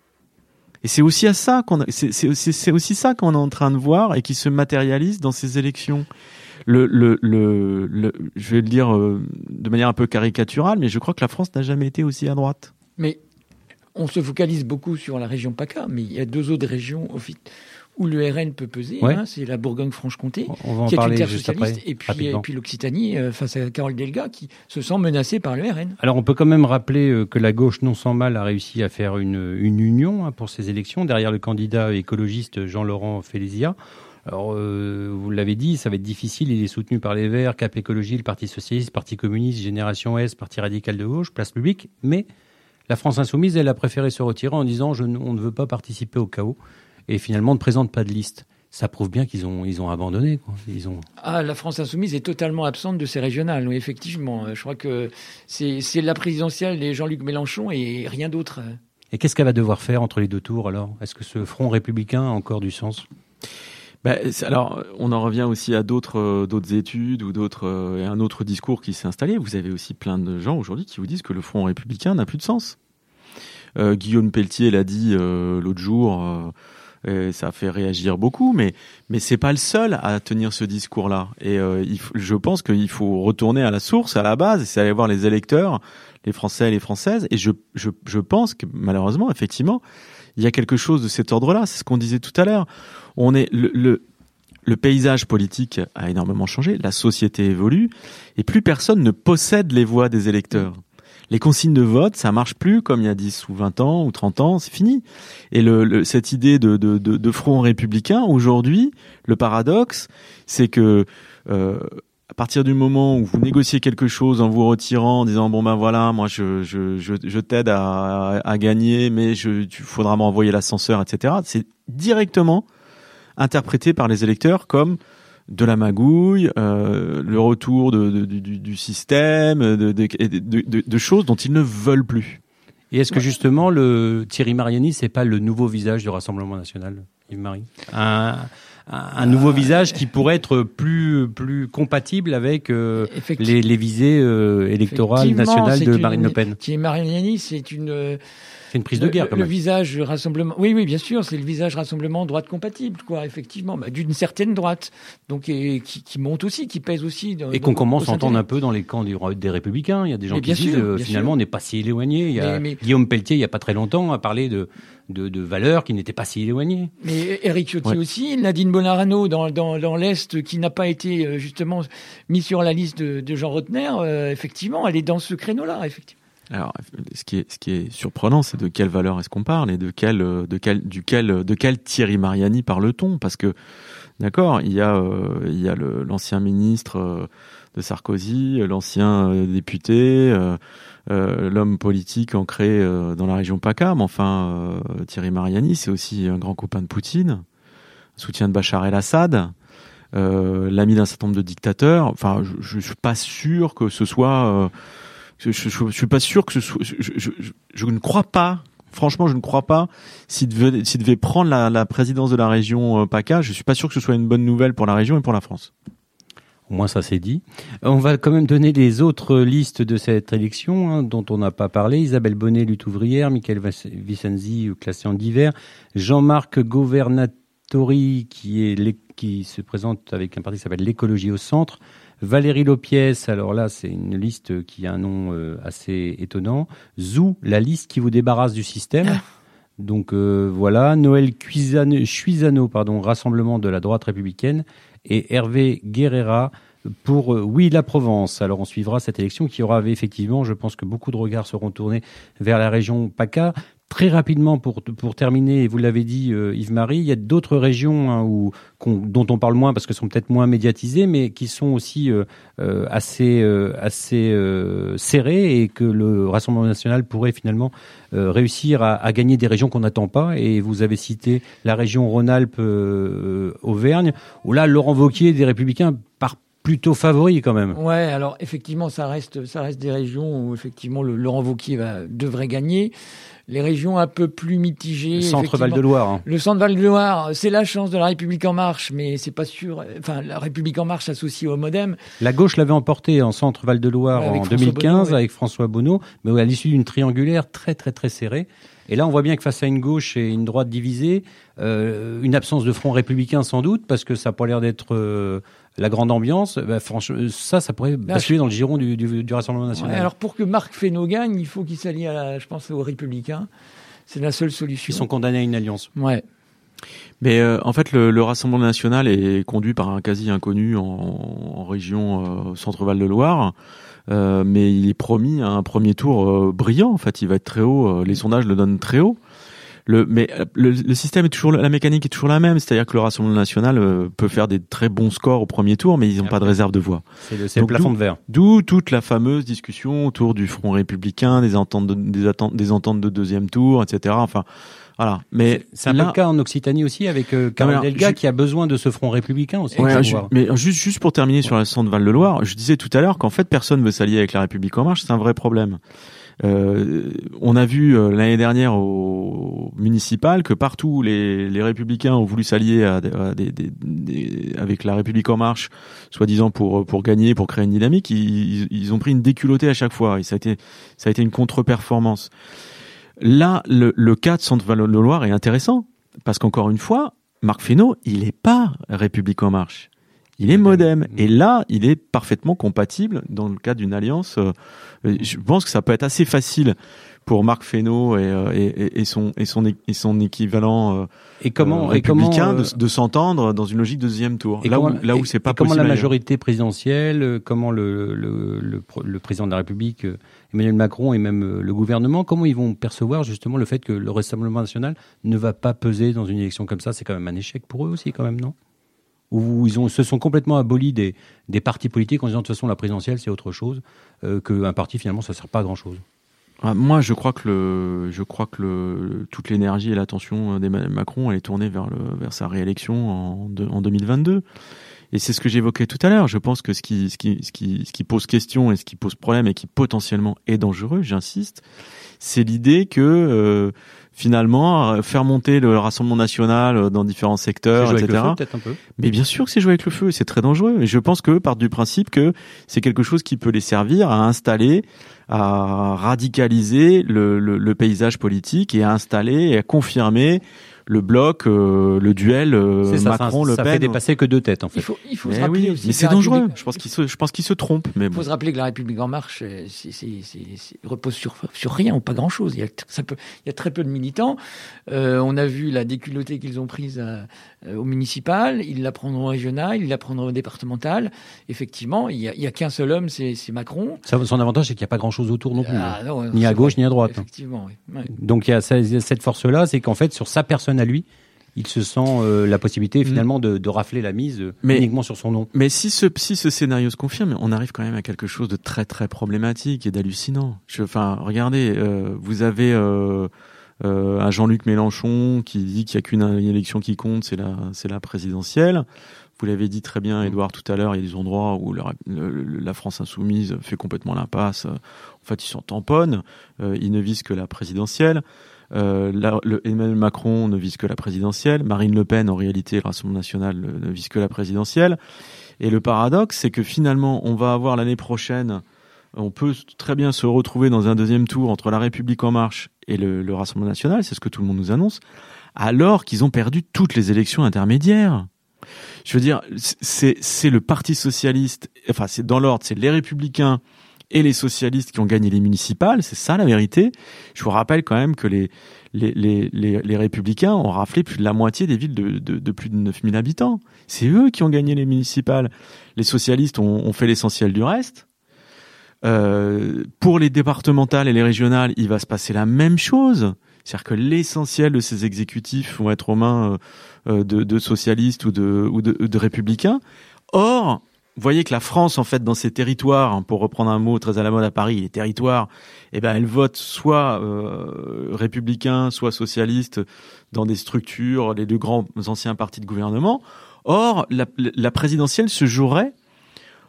Et c'est aussi à ça qu'on c'est aussi ça qu'on est en train de voir et qui se matérialise dans ces élections. Le, le, le, je vais le dire euh, de manière un peu caricaturale, mais je crois que la France n'a jamais été aussi à droite. Mais on se focalise beaucoup sur la région PACA, mais il y a deux autres régions où le RN peut peser, hein, c'est la Bourgogne-Franche-Comté, qui est une terre socialiste, et puis, puis l'Occitanie euh, face à Carole Delga, qui se sent menacée par le RN. Alors on peut quand même rappeler euh, que la gauche, non sans mal, a réussi à faire une, une union hein, pour ces élections, derrière le candidat écologiste Jean-Laurent Félésia. Alors, euh, vous l'avez dit, ça va être difficile. Il est soutenu par les Verts, Cap Écologie, le Parti Socialiste, Parti Communiste, Génération S, Parti Radical de Gauche, Place Publique. Mais la France Insoumise, elle a préféré se retirer en disant je, on ne veut pas participer au chaos et finalement ne présente pas de liste. Ça prouve bien qu'ils ont, ils ont abandonné. Quoi. Ils ont... Ah, la France insoumise est totalement absente de ces régionales, oui, effectivement. Je crois que c'est la présidentielle et Jean-Luc Mélenchon et rien d'autre. Et qu'est-ce qu'elle va devoir faire entre les deux tours alors? Est-ce que ce front républicain a encore du sens? Ben, alors, on en revient aussi à d'autres euh, d'autres études ou d'autres euh, un autre discours qui s'est installé. Vous avez aussi plein de gens aujourd'hui qui vous disent que le Front républicain n'a plus de sens. Euh, Guillaume Pelletier l'a dit euh, l'autre jour. Et ça fait réagir beaucoup, mais mais c'est pas le seul à tenir ce discours-là. Et il, je pense qu'il faut retourner à la source, à la base, c'est aller voir les électeurs, les Français et les Françaises. Et je je, je pense que malheureusement, effectivement, il y a quelque chose de cet ordre-là. C'est ce qu'on disait tout à l'heure. On est le, le, le paysage politique a énormément changé, la société évolue, et plus personne ne possède les voix des électeurs. Les consignes de vote, ça marche plus comme il y a 10 ou 20 ans ou 30 ans, c'est fini. Et le, cette idée de, front républicain, aujourd'hui, le paradoxe, c'est que euh, à partir du moment où vous négociez quelque chose en vous retirant, en disant bon ben voilà, moi je t'aide à, à, gagner, mais je tu faudra m'envoyer l'ascenseur, etc. C'est directement interprété par les électeurs comme de la magouille, euh, le retour de, de, du, du, système, de, de, choses dont ils ne veulent plus. Et est-ce que justement le Thierry Mariani, c'est pas le nouveau visage du Rassemblement national, Yves-Marie un nouveau visage qui pourrait être plus plus compatible avec euh, les, les, visées euh, électorales nationales de Marine Le Pen. Thierry Mariani, c'est une c'est une prise de guerre. Le, le visage rassemblement. Oui, oui, bien sûr, c'est le visage rassemblement droite compatible, quoi, effectivement, bah, d'une certaine droite, donc et, qui, qui, monte aussi, qui pèse aussi. et qu'on commence à entendre un peu dans les camps des, Républicains. Il y a des gens qui disent euh, finalement on n'est pas si éloigné. Il y a Guillaume Pelletier, il y a pas très longtemps, a parlé de de, de valeurs qui n'étaient pas si éloignées. Mais Eric Ciotti aussi, Nadine Bonarano dans, dans, dans l'Est, qui n'a pas été euh, justement mis sur la liste de, de Jean Rotner, euh, effectivement, elle est dans ce créneau-là, effectivement. Alors, ce qui est, ce qui est surprenant, c'est de quelle valeur est-ce qu'on parle et de quel, de quel, duquel, de quel Thierry Mariani parle-t-on? Parce que, d'accord, il y a, euh, il y a l'ancien ministre euh, de Sarkozy, l'ancien euh, député, euh, l'homme politique ancré dans la région PACA, mais enfin, Thierry Mariani, c'est aussi un grand copain de Poutine, soutien de Bachar el-Assad. l'ami d'un certain nombre de dictateurs. Enfin, je, je suis pas sûr que ce soit je, suis pas sûr que. Je, ne crois pas. Franchement, je ne crois pas. S'il devait, devait prendre la, présidence de la région euh, PACA, je suis pas sûr que ce soit une bonne nouvelle pour la région et pour la France. Au moins ça c'est dit. On va quand même donner les autres listes de cette élection hein, dont on n'a pas parlé. Isabelle Bonnet, lutte ouvrière, Michael Vicenzi, classé en divers, Jean-Marc Governatori qui est qui se présente avec un parti qui s'appelle l'écologie au centre, Valérie Lopiès, alors là, c'est une liste qui a un nom euh, assez étonnant. Zou, la liste qui vous débarrasse du système. Ah. Donc euh, voilà, Noël Chuisano, pardon, Rassemblement de la droite républicaine, et Hervé Guerrera pour euh, Oui la Provence. Alors on suivra cette élection qui aura effectivement, je pense que beaucoup de regards seront tournés vers la région PACA. Très rapidement, pour, pour terminer, vous l'avez dit, euh, Yves-Marie, il y a d'autres régions hein, où, dont on parle moins parce qu'elles sont peut-être moins médiatisées, mais qui sont aussi euh, euh, assez, assez serrées et que le Rassemblement national pourrait finalement réussir à, à, gagner des régions qu'on n'attend pas. Et vous avez cité la région Rhône-Alpes-Auvergne, où là, Laurent Vauquier des Républicains part plutôt favori quand même. Ouais, alors effectivement, ça reste, ça reste des régions où effectivement le Laurent Vauquier va, devrait gagner les régions un peu plus mitigées. Le centre Val-de-Loire. Hein. Le centre Val-de-Loire, c'est la chance de la République en marche, mais c'est pas sûr. Enfin, la République en marche associée au MoDem. La gauche l'avait emporté en centre Val-de-Loire en 2015 avec François Bonneau, mais à l'issue d'une triangulaire très très très serrée. Et là, on voit bien que face à une gauche et une droite divisée, euh, une absence de front républicain sans doute, parce que ça n'a pas l'air d'être euh, la grande ambiance, bah, franchement, ça, ça pourrait basculer dans le giron du, du, Rassemblement national. alors pour que Marc Fesneau gagne, il faut qu'il s'allie, à je pense, aux Républicains. C'est la seule solution. Ils sont condamnés à une alliance. Ouais. Mais euh, en fait, le, Rassemblement national est conduit par un quasi inconnu en, région euh, Centre-Val de Loire. Euh, mais il est promis un premier tour brillant. En fait, il va être très haut. les sondages le donnent très haut. Le, mais euh, le, système est toujours la mécanique est toujours la même, c'est-à-dire que le Rassemblement national euh, peut faire des très bons scores au premier tour, mais ils n'ont pas de réserve de voix. C'est le, le, plafond de verre. D'où toute la fameuse discussion autour du Front républicain, des ententes de, des, attentes, des ententes de deuxième tour, etc. Enfin. Voilà. Mais c'est un peu le cas en Occitanie aussi avec euh, Delga qui a besoin de ce front républicain aussi. mais juste, juste pour terminer sur la centre Val-de-Loire, je disais tout à l'heure qu'en fait personne veut s'allier avec la République en marche, c'est un vrai problème. Euh, on a vu euh, l'année dernière au municipal que partout les, les républicains ont voulu s'allier à, avec la République en marche, soi-disant pour pour gagner, pour créer une dynamique. Ils, ils, ont pris une déculottée à chaque fois ça a été ça a été une contre-performance. Là, le, le cas de Centre-Val-de-Loire est intéressant parce qu'encore une fois, Marc Fesneau, il n'est pas République en marche il est modem. Et là, il est parfaitement compatible dans le cas d'une alliance. Euh, je pense que ça peut être assez facile pour Marc Fesneau et, euh, et, et, son et son et son équivalent euh, et comment, républicain de, de s'entendre dans une logique de deuxième tour. Et là où là où c'est pas comment la majorité présidentielle, comment le, le, le, le, président de la République Emmanuel Macron et même le gouvernement, comment ils vont percevoir justement le fait que le Rassemblement national ne va pas peser dans une élection comme ça? C'est quand même un échec pour eux aussi, quand même, non? Où ils se sont complètement abolis des, partis politiques en disant de toute façon la présidentielle c'est autre chose, euh, qu'un parti finalement ça ne sert pas à grand chose. Ah, moi, je crois que je crois que toute l'énergie et l'attention d'Emmanuel Macron elle est tournée vers sa réélection en, en 2022. Et c'est ce que j'évoquais tout à l'heure. Je pense que ce qui pose question et ce qui pose problème et qui potentiellement est dangereux, j'insiste, c'est l'idée que euh, finalement faire monter le Rassemblement national euh, dans différents secteurs, etc. un peu. Mais bien sûr que c'est jouer avec le feu, c'est très dangereux. Et je pense que part du principe que c'est quelque chose qui peut les servir à installer, à radicaliser le, le, le paysage politique et à installer et à confirmer le bloc, euh, le duel euh, Macron Le Pen. Ça fait dépasser que deux têtes en fait. Il faut, il faut se rappeler oui, Mais c'est dangereux. Je pense qu'il se, je pense qu'il se trompe. Mais il faut se rappeler que la République en marche, euh, c'est, c'est, c'est, repose sur sur rien ou pas grand chose. Il y a, ça peut, il y a très peu de militants. Euh, on a vu la déculottée qu'ils ont prise à, au municipal. Ils la prendront au régional, ils la prendront au départemental. Effectivement, il y a, qu'un seul homme, c'est, c'est Macron. Ça, son avantage, c'est qu'il n'y a pas grand chose autour non plus. Ah, non, ni à gauche ni à droite. Effectivement. Oui. Donc il y a cette force-là, c'est qu'en fait sur sa personne à lui, il se sent euh, la possibilité mm. finalement de, de, rafler la mise euh, uniquement sur son nom. Mais si ce, si ce scénario se confirme, on arrive quand même à quelque chose de très très problématique et d'hallucinant. Enfin, regardez, euh, vous avez euh, un Jean-Luc Mélenchon qui dit qu'il n'y a qu'une élection qui compte, c'est la, c'est la présidentielle. Vous l'avez dit très bien, Edouard, tout à l'heure, il y a des endroits où la France insoumise fait complètement l'impasse. En fait, ils sont tamponnes, ils ne visent que la présidentielle. Euh, le, Emmanuel Macron ne vise que la présidentielle. Marine Le Pen, en réalité, le Rassemblement national ne, vise que la présidentielle. Et le paradoxe, c'est que finalement, on va avoir l'année prochaine, on peut très bien se retrouver dans un deuxième tour entre la République en marche et le, le Rassemblement national, c'est ce que tout le monde nous annonce, alors qu'ils ont perdu toutes les élections intermédiaires. Je veux dire, c'est le Parti socialiste, enfin c'est dans l'ordre, c'est les Républicains et les socialistes qui ont gagné les municipales, c'est ça la vérité. Je vous rappelle quand même que les, les, républicains ont raflé plus de la moitié des villes de, de, de plus de 9000 habitants. C'est eux qui ont gagné les municipales. Les socialistes ont, ont fait l'essentiel du reste. Euh, pour les départementales et les régionales, il va se passer la même chose. C'est-à-dire que l'essentiel de ces exécutifs vont être aux mains euh, euh, de, socialistes ou de, républicains. Or, vous voyez que la France, en fait, dans ses territoires, hein, pour reprendre un mot très à la mode à Paris, les territoires, eh ben, elle vote soit euh, républicain, soit socialiste dans des structures, les deux grands anciens partis de gouvernement. Or, la présidentielle se jouerait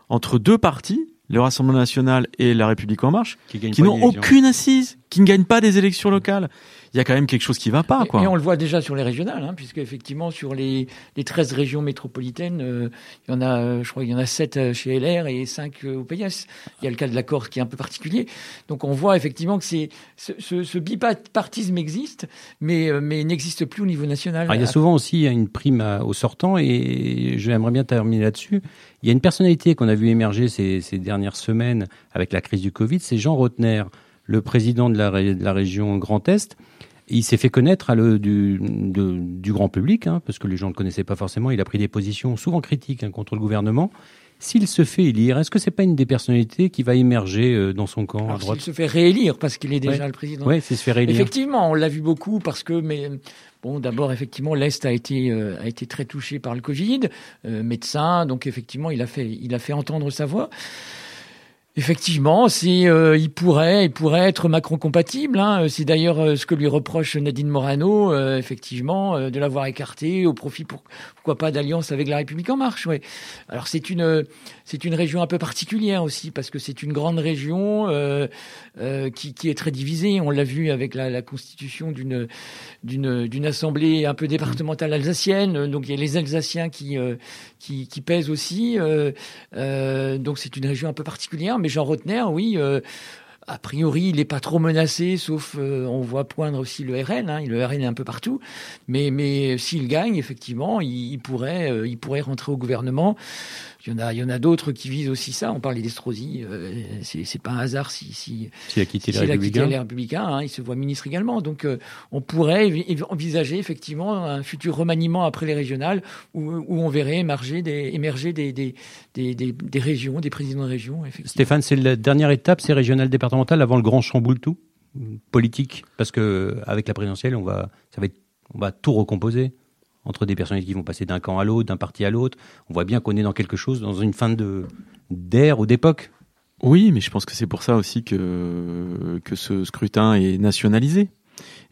entre deux partis, le Rassemblement national et la République en marche, qui, qui n'ont aucune assise, qui ne gagnent pas des élections locales il y a quand même quelque chose qui va pas. Quoi. Et, on le voit déjà sur les régionales, hein, puisque effectivement sur les, les 13 régions métropolitaines, euh, il y en a, euh, je crois, il y en a 7 euh, chez LR et 5 au PS. Il y a le cas de la Corse qui est un peu particulier. Donc on voit effectivement que c'est ce, ce, ce, bipartisme existe, mais mais n'existe plus au niveau national. Alors, il y a souvent aussi une prime au sortant, et j'aimerais bien terminer là-dessus. Il y a une personnalité qu'on a vu émerger ces, ces dernières semaines avec la crise du Covid, c'est Jean Rotner, le président de la, de la région Grand Est il s'est fait connaître à le, du, du grand public, hein, parce que les gens ne le connaissaient pas forcément. Il a pris des positions souvent critiques hein, contre le gouvernement. S'il se fait élire, est-ce que c'est pas une des personnalités qui va émerger euh, dans son camp à droite S'il se fait réélire, parce qu'il est déjà le président. Oui, c'est se fait réélire. Effectivement, on l'a vu beaucoup parce que, mais bon, d'abord effectivement, l'est a été euh, a été très touché par le Covid, euh, médecin, donc effectivement, il a fait il a fait entendre sa voix. Effectivement, c'est euh, il pourrait, il pourrait être Macron compatible. Hein. C'est d'ailleurs euh, ce que lui reproche Nadine Morano, euh, effectivement, de l'avoir écarté au profit, pour, pourquoi pas, d'alliance avec la République en marche. Ouais. Alors c'est une c'est une région un peu particulière aussi parce que c'est une grande région qui, qui, est très divisée. On l'a vu avec la, la constitution d'une d'une d'une assemblée un peu départementale alsacienne. Donc il y a les Alsaciens qui qui, qui pèsent aussi. donc c'est une région un peu particulière mais Jean Rotner, oui, euh, a priori, il n'est pas trop menacé, sauf euh, on voit poindre aussi le RN. Hein, le RN est un peu partout, mais s'il gagne, effectivement, euh, il pourrait rentrer au gouvernement. Il y en a, il y en a d'autres qui visent aussi ça. On parlait d'Estrosi. Euh, c'est pas un hasard si si, si il a quitté, les, Républicains. Hein, il se voit ministre également. Donc, euh, on pourrait envisager effectivement un futur remaniement après les régionales où, où on verrait émerger des émerger des des, des, des, des régions, des présidents de régions. Stéphane, c'est la dernière étape, c'est régional départemental avant le grand chamboule tout? Politique, parce que avec la présidentielle, on va ça va être, on va tout recomposer entre des personnalités qui vont passer d'un camp à l'autre, d'un parti à l'autre. On voit bien qu'on est dans quelque chose, dans une fin d'ère ou d'époque. Oui, mais je pense que c'est pour ça aussi que que ce scrutin est nationalisé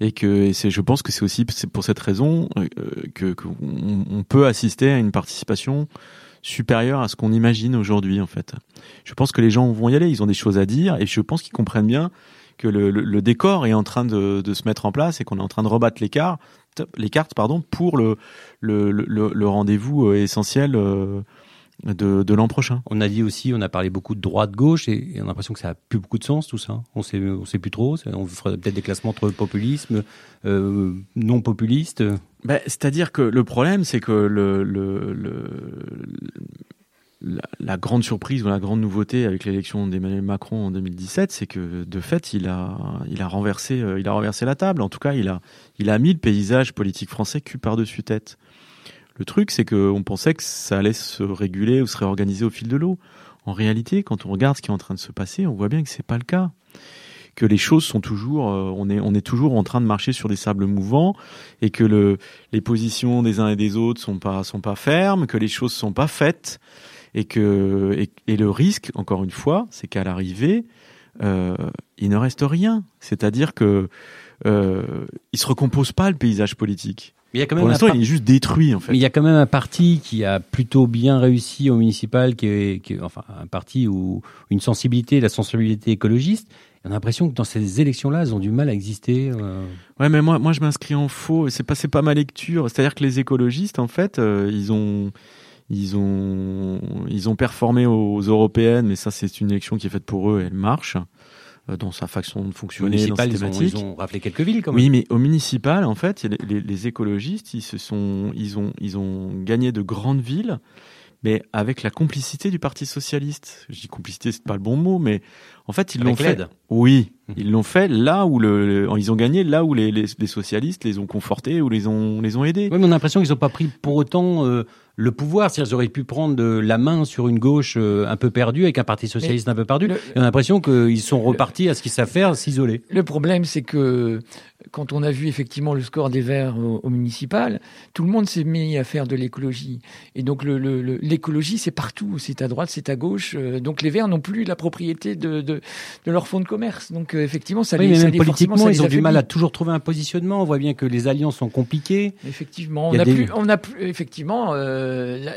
et que c'est je pense que c'est aussi pour cette raison euh, que qu'on on peut assister à une participation supérieure à ce qu'on imagine aujourd'hui en fait. Je pense que les gens vont y aller, ils ont des choses à dire et je pense qu'ils comprennent bien que le, le, décor est en train de, de, se mettre en place et qu'on est en train de rebattre les cartes, les cartes pardon, pour le, le, le rendez-vous euh, essentiel euh, de, de l'an prochain. On a dit aussi, on a parlé beaucoup de droite-gauche et, on a l'impression que ça a plus beaucoup de sens tout ça. On sait, on sait plus trop. On ferait peut-être des classements entre populisme, euh, non populiste. Ben, C'est-à-dire que le problème, c'est que le, le, le la, grande surprise ou la grande nouveauté avec l'élection d'Emmanuel Macron en 2017, c'est que de fait, il a, il a renversé, euh, il a renversé la table. En tout cas, il a, il a mis le paysage politique français cul par-dessus tête. Le truc, c'est qu'on pensait que ça allait se réguler ou se réorganiser au fil de l'eau. En réalité, quand on regarde ce qui est en train de se passer, on voit bien que c'est pas le cas. Que les choses sont toujours, euh, on est, on est toujours en train de marcher sur des sables mouvants et que le, les positions des uns et des autres sont pas, sont pas fermes, que les choses sont pas faites et que et, le risque, encore une fois, c'est qu'à l'arrivée, euh, il ne reste rien. C'est-à-dire que euh, il se recompose pas le paysage politique. Mais il y a quand même Pour l'instant, il est juste détruit en fait. Mais il y a quand même un parti qui a plutôt bien réussi au municipal, qui est, qui enfin un parti où une sensibilité, la sensibilité écologiste. On a l'impression que dans ces élections-là, elles ont du mal à exister. Euh... Ouais, mais moi, moi, je m'inscris en faux. C'est pas, c'est pas ma lecture. C'est-à-dire que les écologistes, en fait, euh, ils ont, ils ont, ils ont performé aux européennes, mais ça, c'est une élection qui est faite pour eux et elle marche euh, dans sa façon de fonctionner, dans ils, ont, ils ont rappelé quelques villes quand même. Oui, mais au municipal, en fait, les, les, écologistes, ils se sont, ils ont, ils ont gagné de grandes villes, mais avec la complicité du Parti socialiste. Je dis complicité, c'est pas le bon mot, mais en fait, ils l'ont fait. Oui, mmh. ils l'ont fait là où le, ils ont gagné là où les, les, les, socialistes les ont confortés ou les ont, les ont aidés. Oui, mais on a l'impression qu'ils n'ont pas pris pour autant. Euh, le pouvoir. C'est-à-dire qu'ils auraient pu prendre la main sur une gauche euh, un peu perdue avec un parti socialiste un peu perdu. on a l'impression qu'ils sont repartis à ce qu'ils savent faire, s'isoler. Le problème, c'est que quand on a vu effectivement le score des Verts au, municipal, tout le monde s'est mis à faire de l'écologie. Et donc l'écologie, le, c'est partout, c'est à droite, c'est à gauche. Euh, donc les Verts n'ont plus la propriété de, de, de leur fonds de commerce. Donc euh, effectivement, ça oui, les, mais même politiquement, ils ont du mal à toujours trouver un positionnement. On voit bien que les alliances sont compliquées. Effectivement, on a, plus, on a plus, effectivement euh,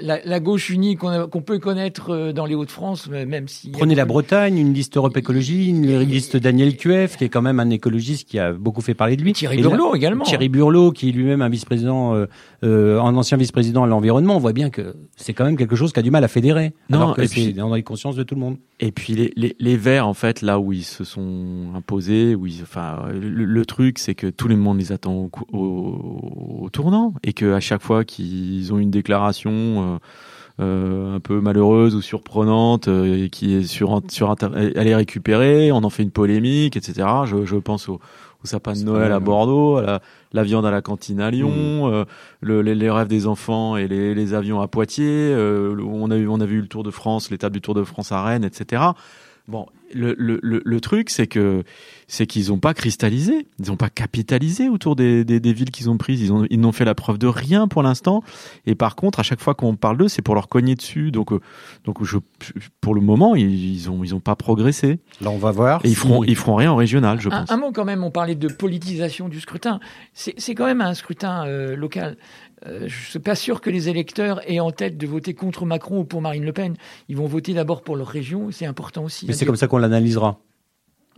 la, la, gauche unie qu'on peut connaître dans les Hauts-de-France, même si prenez la Bretagne, une liste Europe Écologie, une liste Daniel Cueff, qui est quand même un écologiste qui a beaucoup fait parler de lui. Thierry Burlot également. Thierry Burlot, qui est lui-même un vice-président, euh, euh, un ancien vice-président à l'environnement. On voit bien que c'est quand même quelque chose qui a du mal à fédérer. Non, alors que c'est dans les consciences de tout le monde. Et puis les, les, les Verts, en fait, là où ils se sont imposés, où ils, enfin, le, truc, c'est que tout le monde les attend au, au, au tournant et que à chaque fois qu'ils ont une déclaration. Euh, euh, un peu malheureuse ou surprenante euh, et qui est sur, sur elle est récupérée, on en fait une polémique, etc. Je, je pense au, au sapin de Noël à Bordeaux, à la, la, viande à la cantine à Lyon, mmh. euh, le, les, les, rêves des enfants et les, les avions à Poitiers. on a eu on a vu le Tour de France, l'étape du Tour de France à Rennes, etc. Bon, le, le, le, truc, c'est que c'est qu'ils n'ont pas cristallisé, ils n'ont pas capitalisé autour des, des, des villes qu'ils ont prises. Ils ont ils n'ont fait la preuve de rien pour l'instant. Et par contre, à chaque fois qu'on parle d'eux, c'est pour leur cogner dessus. Donc euh, donc je, pour le moment, ils, ont ils ont pas progressé. Là, on va voir. Et ils feront ils feront rien en régional, je pense. Un mot quand même. On parlait de politisation du scrutin. C'est c'est quand même un scrutin euh, local. Euh, je ne suis pas sûr que les électeurs aient en tête de voter contre Macron ou pour Marine Le Pen. Ils vont voter d'abord pour leur région, c'est important aussi. Mais c'est comme ça qu'on l'analysera.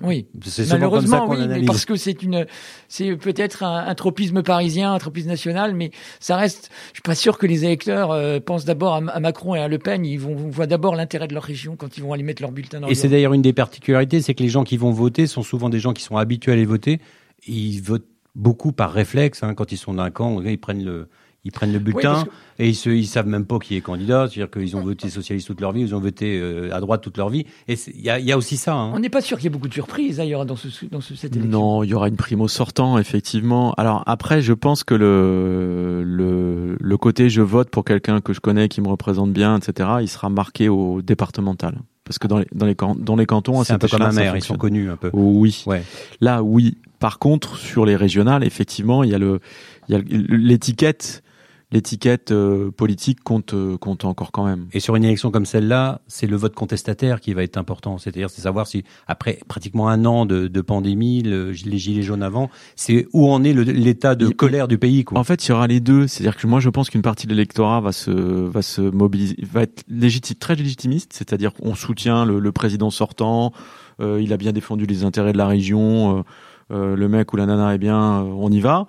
Oui, malheureusement, oui, mais parce que c'est une, c'est peut-être un, tropisme parisien, un tropisme national, mais ça reste. Je suis pas sûr que les électeurs euh, pensent d'abord à, Macron et à Le Pen. Ils vont voient d'abord l'intérêt de leur région quand ils vont aller mettre leur bulletin. Dans et c'est d'ailleurs une des particularités, c'est que les gens qui vont voter sont souvent des gens qui sont habitués à aller voter. Ils votent beaucoup par réflexe. Hein, quand ils sont d'un camp, ils prennent le, ils prennent le bulletin et ils, ils savent même pas qui est candidat. C'est-à-dire qu'ils ont voté socialiste toute leur vie, ils ont voté euh, à droite toute leur vie. Et il y a, y a, aussi ça. Hein. On n'est pas sûr qu'il y ait beaucoup de surprises d'ailleurs dans, ce, dans ce, cette élection. Non, il y aura une primo sortant effectivement. Alors après, je pense que le, le, le côté je vote pour quelqu'un que je connais, qui me représente bien, etc. Il sera marqué au départemental parce que dans les dans les, dans les cantons, c'est un peu comme ma mère, ils sont connus un peu. Oui. Ouais. Là, oui. Par contre, sur les régionales, effectivement, il y a le il y a l'étiquette l'étiquette euh, politique compte euh, compte encore quand même. Et sur une élection comme celle-là, c'est le vote contestataire qui va être important. C'est-à-dire, c'est savoir si après pratiquement un an de, de pandémie, le, les gilets jaunes avant, c'est où en est l'état de colère du pays. Quoi. En fait, il y aura les deux. C'est-à-dire que moi, je pense qu'une partie de l'électorat va se va se mobiliser, va être légitime, très légitimiste. C'est-à-dire qu'on soutient le, le, président sortant. Euh, il a bien défendu les intérêts de la région. le mec ou la nana est bien, on y va.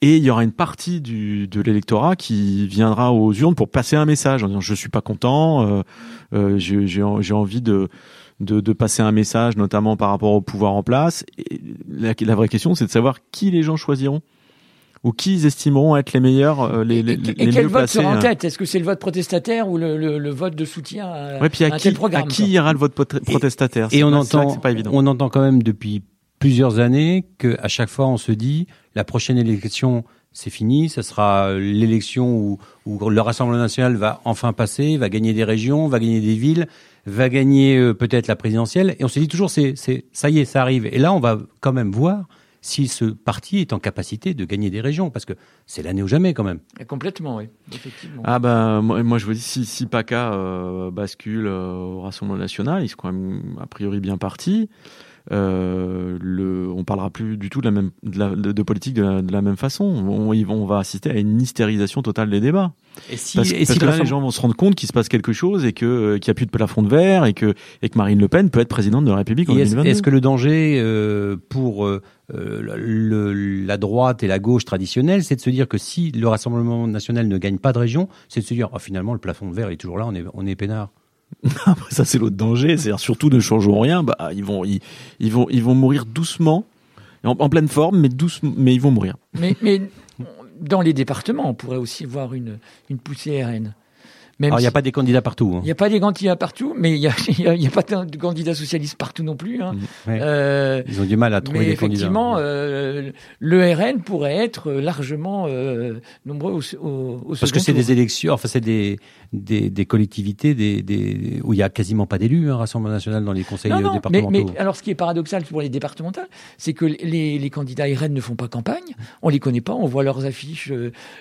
Et il y aura une partie du, de l'électorat qui viendra aux urnes pour passer un message en disant je suis pas content, euh, euh, j'ai envie de, de, de, passer un message, notamment par rapport au pouvoir en place. Et la, la vraie question, c'est de savoir qui les gens choisiront ou qui ils estimeront être les meilleurs, euh, les, les, et, et quel vote sera en hein. tête? Est-ce que c'est le vote protestataire ou le, le, le vote de soutien à, ouais, puis à, qui, programme, À qui ira le vote protestataire? Et, on entend, on entend quand même depuis plusieurs années que à chaque fois on se dit la prochaine élection c'est fini, ce sera l'élection où, où, le Rassemblement national va enfin passer, va gagner des régions, va gagner des villes, va gagner euh, peut-être la présidentielle. Et on se dit toujours, c'est, c'est, ça y est, ça arrive. Et là, on va quand même voir si ce parti est en capacité de gagner des régions, parce que c'est l'année ou jamais quand même. Et complètement, oui, effectivement. Ah ben, moi, moi je vous dis, si, si PACA euh, bascule euh, au Rassemblement national, ils sont quand même a priori bien partis euh, le, on parlera plus du tout de la même de, la, de, politique de la, de la, même façon. On, on, va assister à une hystérisation totale des débats. Et si, parce, et parce que là, les gens vont se rendre compte qu'il se passe quelque chose et que euh, qu'il n'y a plus de plafond de verre et que et que Marine Le Pen peut être présidente de la République en est-ce, Est-ce que le danger euh, pour euh, le, la droite et la gauche traditionnelle, c'est de se dire que si le Rassemblement national ne gagne pas de région, c'est de se dire oh, finalement le plafond de verre est toujours là, on est on est peinard. *laughs* Après ça c'est l'autre danger, c'est surtout ne changeons rien, bah ils vont ils, ils vont ils vont mourir doucement, en, en, pleine forme, mais doucement, mais ils vont mourir. Mais, mais dans les départements, on pourrait aussi voir une une poussée RN. Même Alors, il n'y a pas des candidats partout. Hein. Il n'y a pas des candidats partout, mais il n'y a, *laughs* y a, pas de candidats socialistes partout non plus. Hein. Euh, Ils ont du mal à trouver des candidats. Effectivement, euh, le RN pourrait être largement euh, nombreux au, au, Parce que c'est des élections, enfin c'est des, des, des, collectivités des, des, où il n'y a quasiment pas d'élus, un hein, Rassemblement national dans les conseils non, non, départementaux. Mais, mais, alors, ce qui est paradoxal pour les départementales, c'est que les, les, candidats RN ne font pas campagne, on les connaît pas, on voit leurs affiches.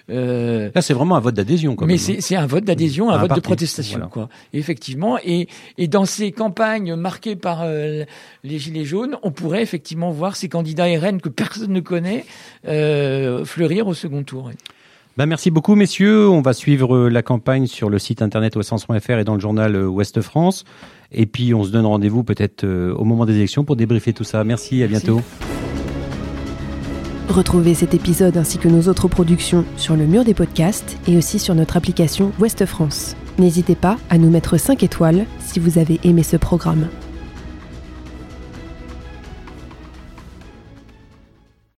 Euh, Là, c'est vraiment un vote d'adhésion. Mais hein. c'est un vote d'adhésion, un, vote de protestation, quoi. Effectivement, et, et dans ces campagnes marquées par euh, les gilets jaunes, on pourrait effectivement voir ces candidats RN que personne ne connaît euh, fleurir au second tour. Ben merci beaucoup, messieurs. On va suivre euh, la campagne sur le site internet ouestfrance.fr et dans le journal euh, Ouest France. Et puis, on se donne rendez-vous peut-être euh, au moment des élections pour débriefer tout ça. Merci, à bientôt. Retrouvez cet épisode ainsi que nos autres productions sur le mur des podcasts et aussi sur notre application Ouest France. N'hésitez pas à nous mettre 5 étoiles si vous avez aimé ce programme.